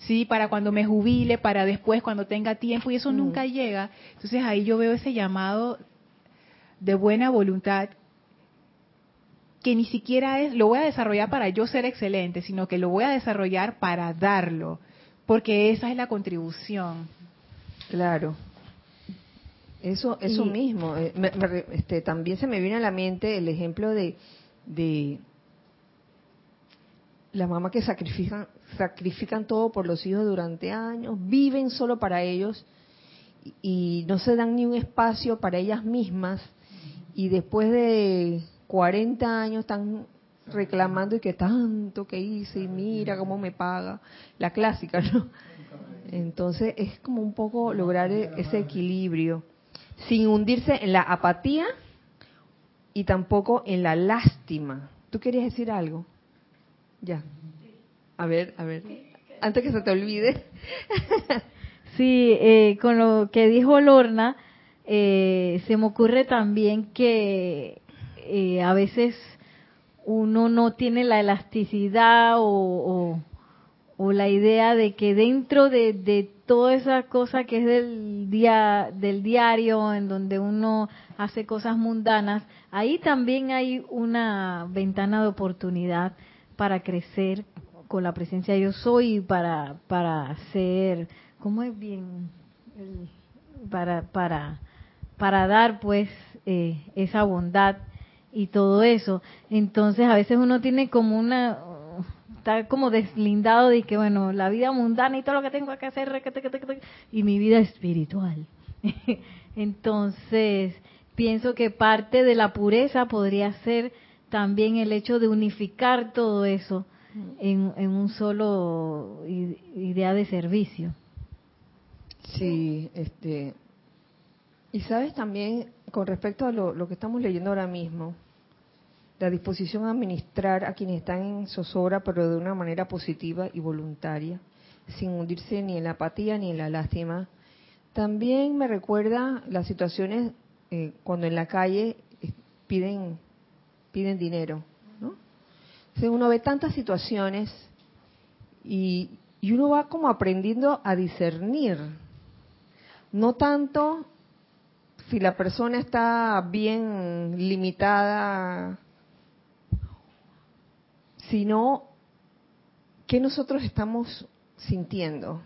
Speaker 3: sí para cuando me jubile para después cuando tenga tiempo y eso nunca llega entonces ahí yo veo ese llamado de buena voluntad que ni siquiera es lo voy a desarrollar para yo ser excelente, sino que lo voy a desarrollar para darlo, porque esa es la contribución.
Speaker 1: Claro. Eso, eso mismo. Eh, este, también se me viene a la mente el ejemplo de, de las mamás que sacrifican, sacrifican todo por los hijos durante años, viven solo para ellos y no se dan ni un espacio para ellas mismas y después de 40 años están reclamando y que tanto que hice y mira cómo me paga, la clásica, ¿no? Entonces es como un poco lograr e-, ese equilibrio, sin hundirse en la apatía y tampoco en la lástima. ¿Tú querías decir algo? Ya. A ver, a ver. Antes que se te olvide.
Speaker 5: sí, eh, con lo que dijo Lorna, eh, se me ocurre también que eh, a veces uno no tiene la elasticidad o, o, la idea de que dentro de, de, toda esa cosa que es del día del diario en donde uno hace cosas mundanas ahí también hay una ventana de oportunidad para crecer con la presencia yo soy para para ser cómo es bien para para para dar pues eh, esa bondad y todo eso. Entonces a veces uno tiene como una, está como deslindado de que, bueno, la vida mundana y todo lo que tengo que hacer, y mi vida espiritual. Entonces, pienso que parte de la pureza podría ser también el hecho de unificar todo eso en, en un solo idea de servicio.
Speaker 1: Sí, este. Y sabes también, con respecto a lo, que estamos leyendo ahora mismo, la disposición a administrar a quienes están en zozobra, pero de una manera positiva y voluntaria, sin hundirse ni en la apatía ni en la lástima. También me recuerda las situaciones eh, cuando en la calle eh, piden piden dinero, ¿no? uno ve tantas situaciones y, y uno va como aprendiendo a discernir, no tanto si la persona está bien limitada sino qué nosotros estamos sintiendo.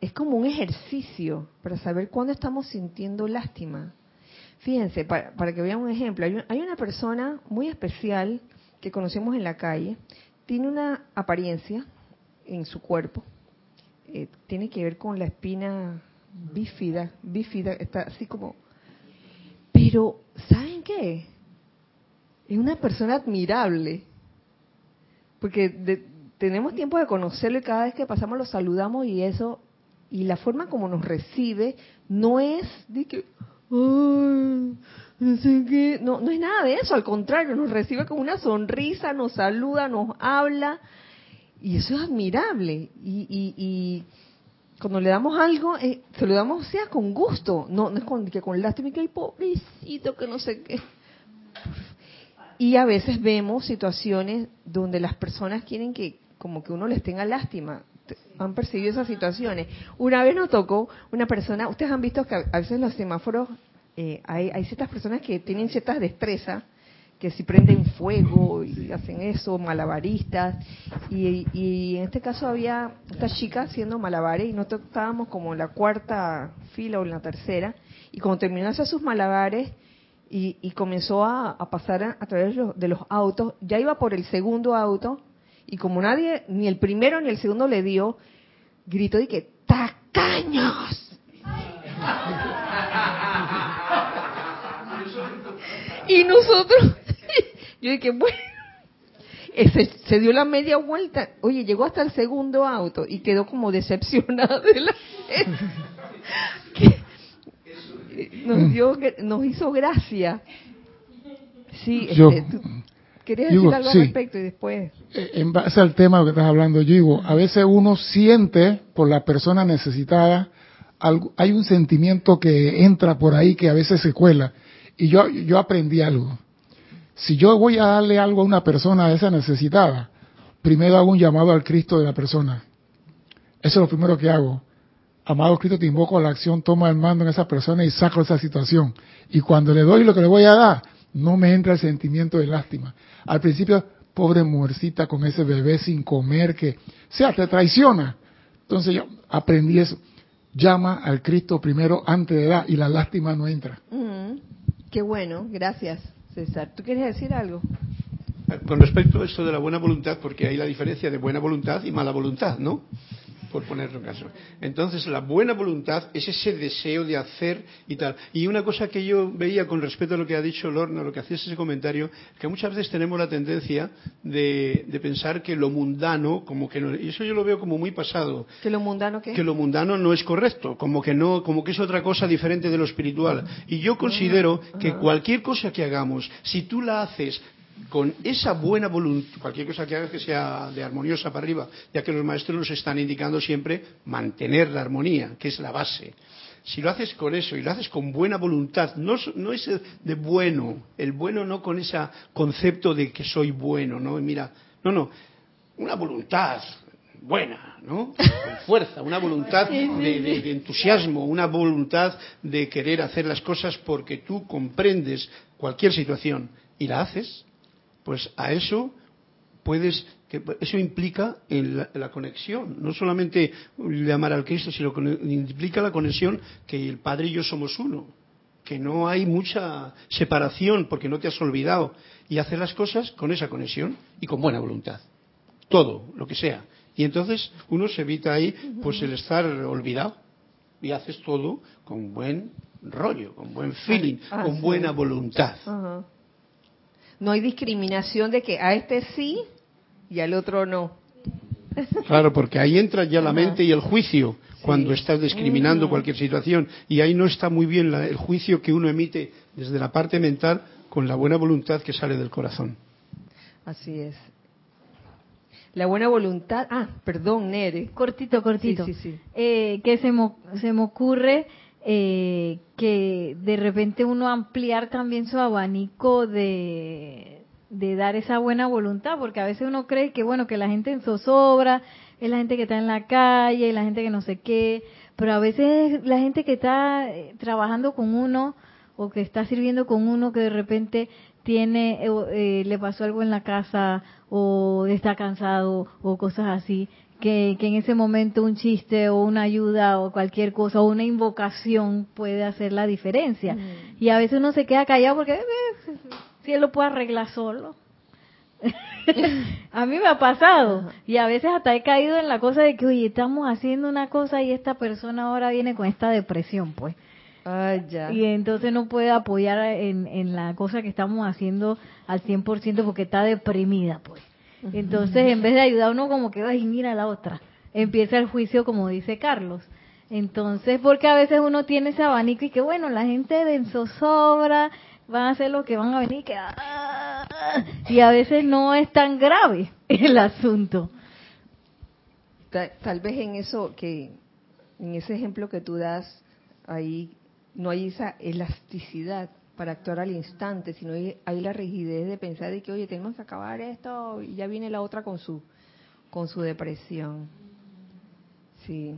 Speaker 1: Es como un ejercicio para saber cuándo estamos sintiendo lástima. Fíjense, para, que vean un ejemplo, hay, una persona muy especial que conocemos en la calle, tiene una apariencia en su cuerpo, eh, tiene que ver con la espina bífida, bífida, está así como... Pero, ¿saben qué? es una persona admirable, porque tenemos tiempo de conocerlo y cada vez que pasamos lo saludamos y eso, y la forma como nos recibe no es de que, no no es nada de eso, al contrario, nos recibe con una sonrisa, nos saluda, nos habla, y eso es admirable. Y, y, y cuando le damos algo, eh, se lo damos sea con gusto, no, no es con, que con lástima que el pobrecito, que no sé qué. Y a veces vemos situaciones donde las personas quieren que como que uno les tenga lástima. Han percibido esas situaciones. Una vez nos tocó una persona, ustedes han visto que a veces los semáforos, eh, hay, hay ciertas personas que tienen ciertas destrezas, que si prenden fuego y hacen eso, malabaristas. Y, y, en este caso había esta chica haciendo malabares y nosotros estábamos como en la cuarta fila o en la tercera. Y cuando terminó de hacer sus malabares, y, comenzó a, pasar a, través de los, autos. Ya iba por el segundo auto y como nadie, ni el primero ni el segundo le dio, gritó y que ¡tacaños! Y nosotros, yo dije, bueno, ese, se dio la media vuelta. Oye, llegó hasta el segundo auto y quedó como decepcionada de la. Que nos, dio, nos hizo gracia. Sí,
Speaker 8: Yo-
Speaker 1: este, tú querías
Speaker 8: digo,
Speaker 1: decir algo
Speaker 8: sí.
Speaker 1: al respecto y después.
Speaker 8: Eh, en base al tema que estás hablando, yo digo, a veces uno siente por la persona necesitada, algo, hay un sentimiento que entra por ahí que a veces se cuela. Y yo, yo aprendí algo. Si yo voy a darle algo a una persona de esa necesitada, primero hago un llamado al Cristo de la persona. Eso es lo primero que hago. Amado Cristo, te invoco a la acción, toma el mando en esa persona y saco esa situación. Y cuando le doy lo que le voy a dar, no me entra el sentimiento de lástima. Al principio, pobre mujercita con ese bebé sin comer, que, o sea, te traiciona. Entonces yo aprendí eso. Llama al Cristo primero antes de dar y la lástima no entra.
Speaker 1: Ujú. Qué bueno, gracias, César. ¿Tú quieres decir algo?
Speaker 4: Con respecto a esto de la buena voluntad, porque hay la diferencia de buena voluntad y mala voluntad, ¿no? Por ponerlo en caso. Entonces, la buena voluntad es ese deseo de hacer y tal. Y una cosa que yo veía con respecto a lo que ha dicho Lorna, lo que hacía ese comentario, que muchas veces tenemos la tendencia de, de pensar que lo mundano, como que no, y eso yo lo veo como muy pasado,
Speaker 1: ¿Que lo mundano qué?
Speaker 4: que lo mundano no es correcto, como que no, como que es otra cosa diferente de lo espiritual. Y yo considero que cualquier cosa que hagamos, si tú la haces con esa buena voluntad, cualquier cosa que hagas que sea de armoniosa para arriba, ya que los maestros nos están indicando siempre mantener la armonía, que es la base. Si lo haces con eso y lo haces con buena voluntad, no, es- no es de bueno, el bueno no con ese concepto de que soy bueno, ¿no? Y Mira, no, no, una voluntad buena, ¿no? Con fuerza, una voluntad de, de- de entusiasmo, una voluntad de querer hacer las cosas porque tú comprendes cualquier situación y la haces, pues a eso puedes, que eso implica en la, la conexión, no solamente llamar al Cristo, sino que implica la conexión que el Padre y yo somos uno, que no hay mucha separación porque no te has olvidado y hacer las cosas con esa conexión y con buena voluntad, todo, lo que sea. Y entonces uno se evita ahí pues el estar olvidado y haces todo con buen rollo, con buen feeling,
Speaker 1: Ah,
Speaker 4: con
Speaker 1: sí.
Speaker 4: buena voluntad.
Speaker 1: No hay discriminación de que a este sí y al otro no.
Speaker 4: Claro, porque ahí entra ya la mente y el juicio cuando
Speaker 1: Sí.
Speaker 4: estás discriminando cualquier situación. Y ahí no está muy bien la- el juicio que uno emite desde la parte mental con la buena voluntad que sale del corazón.
Speaker 1: Así es. La buena voluntad. Ah, perdón, Nere.
Speaker 5: Cortito, cortito.
Speaker 1: Sí, sí, sí.
Speaker 5: Eh, que se me, se me ocurre eh, que de repente uno ampliar también su abanico de, dar esa buena voluntad, porque a veces uno cree que, bueno, que la gente en zozobra es la gente que está en la calle, la gente que no sé qué, pero a veces la gente que está eh, trabajando con uno o que está sirviendo con uno que de repente tiene eh, eh, le pasó algo en la casa o está cansado o cosas así que, que en ese momento un chiste o una ayuda o cualquier cosa o una invocación puede hacer la diferencia. Y a veces uno se queda callado porque eh, si él lo puede arreglar solo a mí me ha pasado. Y a veces hasta he caído en la cosa de que oye estamos haciendo una cosa y esta persona ahora viene con esta depresión pues.
Speaker 1: Ya.
Speaker 5: y entonces no puede apoyar en, en la cosa que estamos haciendo al 100% porque está deprimida, pues. Entonces, en vez de ayudar a uno como que, ay, mira la otra, empieza el juicio como dice Carlos. Entonces, porque a veces uno tiene ese abanico y que, bueno, la gente de zozobra van a hacer lo que van a venir, que, ah, y a veces no es tan grave el asunto.
Speaker 1: Ta- Tal vez en eso que, en ese ejemplo que tú das, ahí no hay esa elasticidad para actuar al instante, sino hay, hay la rigidez de pensar de que, oye, tenemos que acabar esto y ya viene la otra con su, con su depresión. Sí.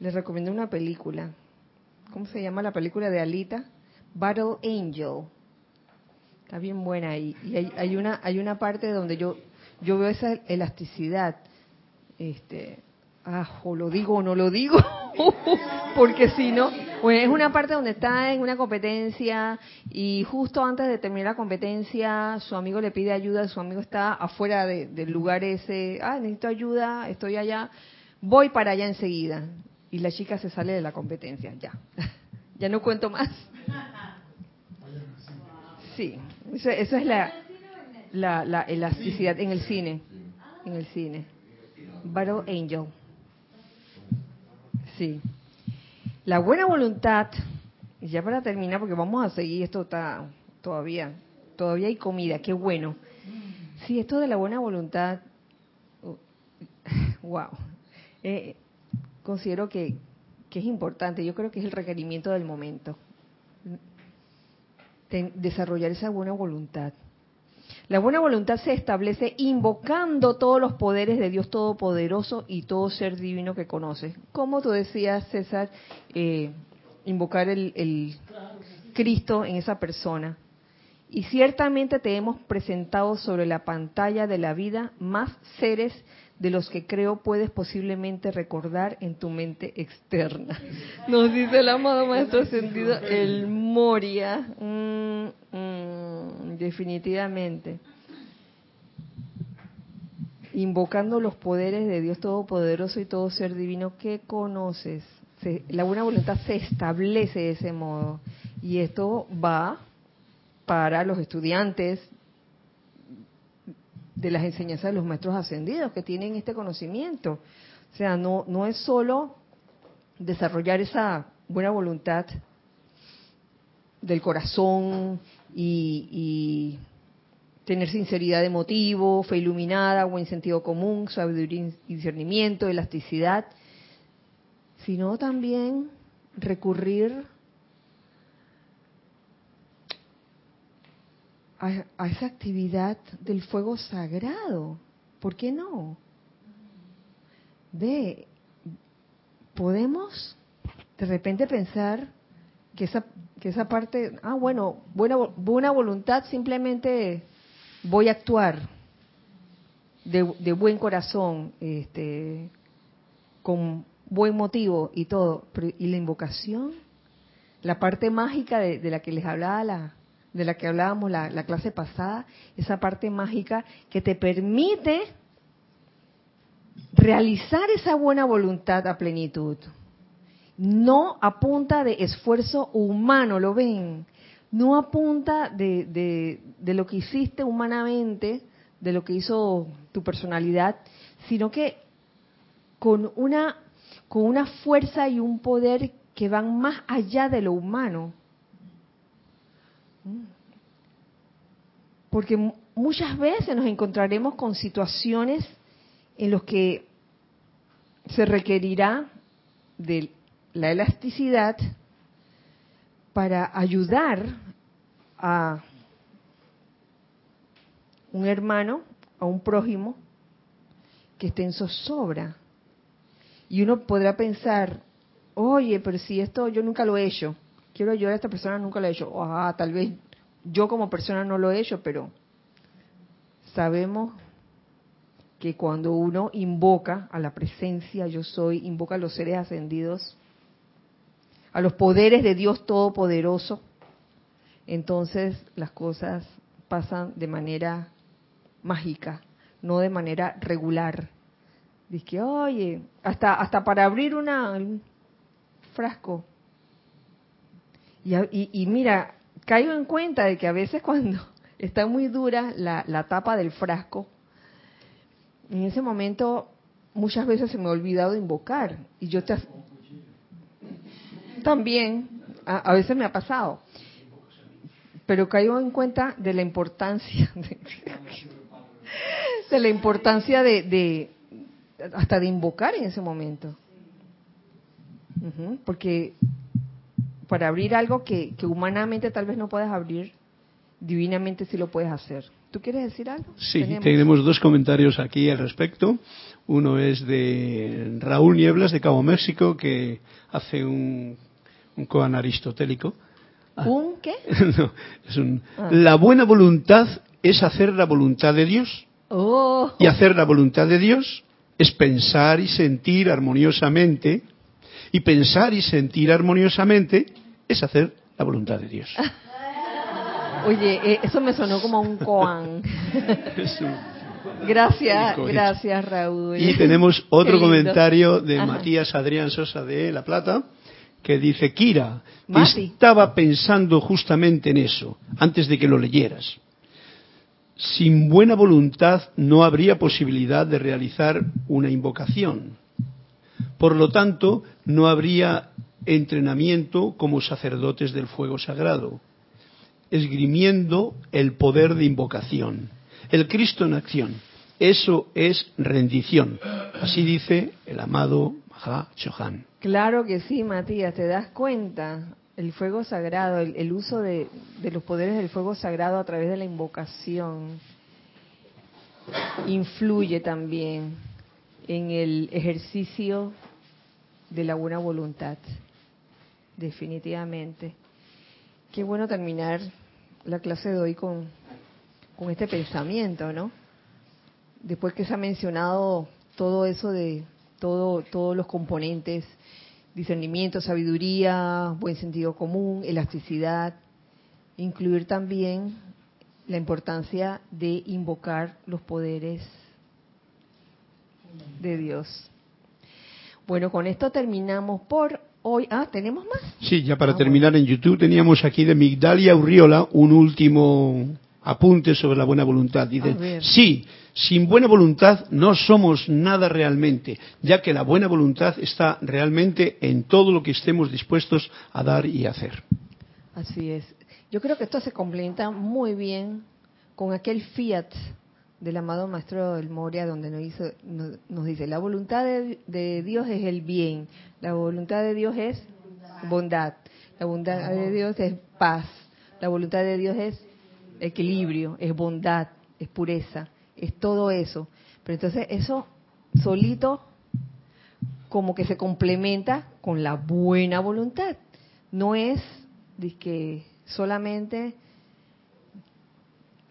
Speaker 1: Les recomiendo una película. ¿Cómo se llama la película de Alita? Battle Angel. Está bien buena ahí. Y hay, hay una hay una parte donde yo yo veo esa elasticidad. Este, ah, o lo digo o no lo digo, porque si no, pues es una parte donde está en una competencia y justo antes de terminar la competencia su amigo le pide ayuda, su amigo está afuera de- del lugar ese, ah, necesito ayuda, estoy allá, voy para allá enseguida y la chica se sale de la competencia, ya, ya no cuento más. Sí, eso, eso es la, la, la elasticidad en el cine. En el cine. Battle Angel. Sí. La buena voluntad, y ya para terminar, porque vamos a seguir, esto está todavía, todavía hay comida, qué bueno. Sí, esto de la buena voluntad, wow. Eh, considero que, que es importante, yo creo que es el requerimiento del momento. Desarrollar esa buena voluntad. La buena voluntad se establece invocando todos los poderes de Dios Todopoderoso y todo ser divino que conoces. Como tú decías, César, eh, invocar el, el Cristo en esa persona. Y ciertamente te hemos presentado sobre la pantalla de la vida más seres de los que creo puedes posiblemente recordar en tu mente externa. Nos dice el amado Maestro Ascendido, el Moria. Mm, mm, definitivamente. Invocando los poderes de Dios Todopoderoso y todo ser divino que conoces. Se- la buena voluntad se establece de ese modo. Y esto va para los estudiantes de las enseñanzas de los maestros ascendidos que tienen este conocimiento. O sea, no, no es solo desarrollar esa buena voluntad del corazón y, tener sinceridad de motivo, fe iluminada, buen sentido común, sabiduría y discernimiento, elasticidad, sino también recurrir a, a esa actividad del fuego sagrado. ¿Por qué no? Ve, podemos de repente pensar que esa, que esa parte, ah, bueno, buena, buena voluntad, simplemente voy a actuar de, de buen corazón, este, con buen motivo y todo. ¿Y la invocación? La parte mágica de, de la que les hablaba la, de la que hablábamos la, la clase pasada, esa parte mágica que te permite realizar esa buena voluntad a plenitud. No a punta de esfuerzo humano, ¿lo ven? No a punta de, de, de lo que hiciste humanamente, de lo que hizo tu personalidad, sino que con una, con una fuerza y un poder que van más allá de lo humano. Porque mu- muchas veces nos encontraremos con situaciones en las que se requerirá de la elasticidad para ayudar a un hermano, a un prójimo que esté en zozobra. Y uno podrá pensar, oye, pero si esto yo nunca lo he hecho, quiero ayudar a esta persona, nunca lo he hecho. Ah, tal vez yo como persona no lo he hecho, pero sabemos que cuando uno invoca a la presencia yo soy, invoca a los seres ascendidos, a los poderes de Dios Todopoderoso, entonces las cosas pasan de manera mágica, no de manera regular. Dice que, oye, hasta, hasta para abrir una, un frasco. Y, y- y mira, caigo en cuenta de que a veces cuando está muy dura la, la tapa del frasco, en ese momento muchas veces se me ha olvidado invocar. Y yo te, también, a, veces me ha pasado. Pero caigo en cuenta de la importancia, de, de la importancia de, de hasta de invocar en ese momento. Porque para abrir algo que, que humanamente tal vez no puedas abrir, divinamente sí lo puedes hacer. ¿Tú quieres decir algo?
Speaker 4: Sí, tenemos dos comentarios aquí al respecto. Uno es de Raúl Nieblas de Cabo México que hace un, un koan aristotélico. Ah,
Speaker 1: ¿Un qué?
Speaker 4: no, es un-
Speaker 1: Ah.
Speaker 4: La buena voluntad es hacer la voluntad de Dios
Speaker 1: Oh,
Speaker 4: y hacer la voluntad de Dios es pensar y sentir armoniosamente y pensar y sentir armoniosamente es hacer la voluntad de Dios.
Speaker 1: oye, eh, eso me sonó como un koan. Gracias, gracias Raúl.
Speaker 4: Y tenemos otro comentario de
Speaker 1: Ajá.
Speaker 4: Matías Adrián Sosa de La Plata, que dice, Kira,
Speaker 1: Mati.
Speaker 4: estaba pensando justamente en eso, antes de que lo leyeras. Sin buena voluntad no habría posibilidad de realizar una invocación. Por lo tanto, no habría entrenamiento como sacerdotes del fuego sagrado, esgrimiendo el poder de invocación. El Cristo en acción. Eso es rendición. Así dice el amado Maha Chohan.
Speaker 1: Claro que sí, Matías, ¿te das cuenta? El fuego sagrado, el, uso de los poderes del fuego sagrado a través de la invocación influye también en el ejercicio de la buena voluntad, definitivamente. Qué bueno terminar la clase de hoy con, con este pensamiento, ¿no? Después que se ha mencionado todo eso de todo, todos los componentes, discernimiento, sabiduría, buen sentido común, elasticidad, incluir también la importancia de invocar los poderes de Dios. Bueno, con esto terminamos por hoy. Ah, ¿tenemos más?
Speaker 4: Sí, ya para
Speaker 1: Ah,
Speaker 4: terminar en YouTube teníamos aquí de Migdalia Urriola un último apunte sobre la buena voluntad. Dice, sí, sin buena voluntad no somos nada realmente, ya que la buena voluntad está realmente en todo lo que estemos dispuestos a dar y hacer.
Speaker 1: Así es. Yo creo que esto se complementa muy bien con aquel fiat del amado Maestro del Moria, donde nos, hizo- nos- nos dice, la voluntad de, de Dios es el bien, la voluntad de Dios es bondad, la voluntad de Dios es paz, la voluntad de Dios es equilibrio, es bondad, es pureza, es todo eso. Pero entonces eso solito como que se complementa con la buena voluntad. No es que solamente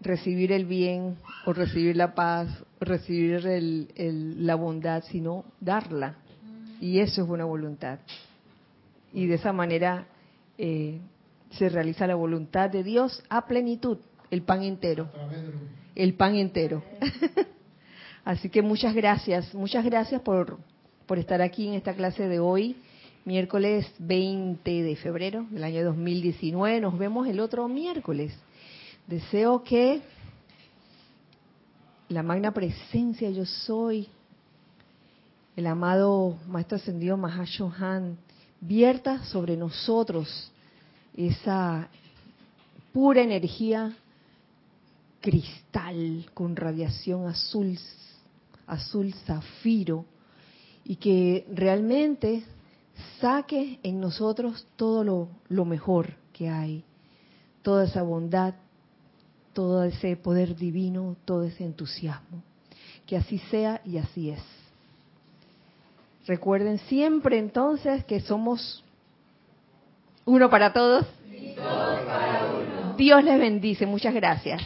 Speaker 1: recibir el bien o recibir la paz o recibir el- el- la bondad, sino darla. Y eso es buena voluntad. Y de esa manera eh, se realiza la voluntad de Dios a plenitud, el pan entero. El pan entero. Así que muchas gracias, muchas gracias por, por estar aquí en esta clase de hoy, miércoles 20 de febrero del año 2019. Nos vemos el otro miércoles. Deseo que la magna presencia yo soy, el amado Maestro Ascendido Mahashohan, vierta sobre nosotros esa pura energía cristal con radiación azul, azul zafiro, y que realmente saque en nosotros todo lo, lo mejor que hay, toda esa bondad, todo ese poder divino, todo ese entusiasmo. Que así sea y así es. Recuerden siempre entonces que somos uno para todos. Dios les bendice. Muchas gracias.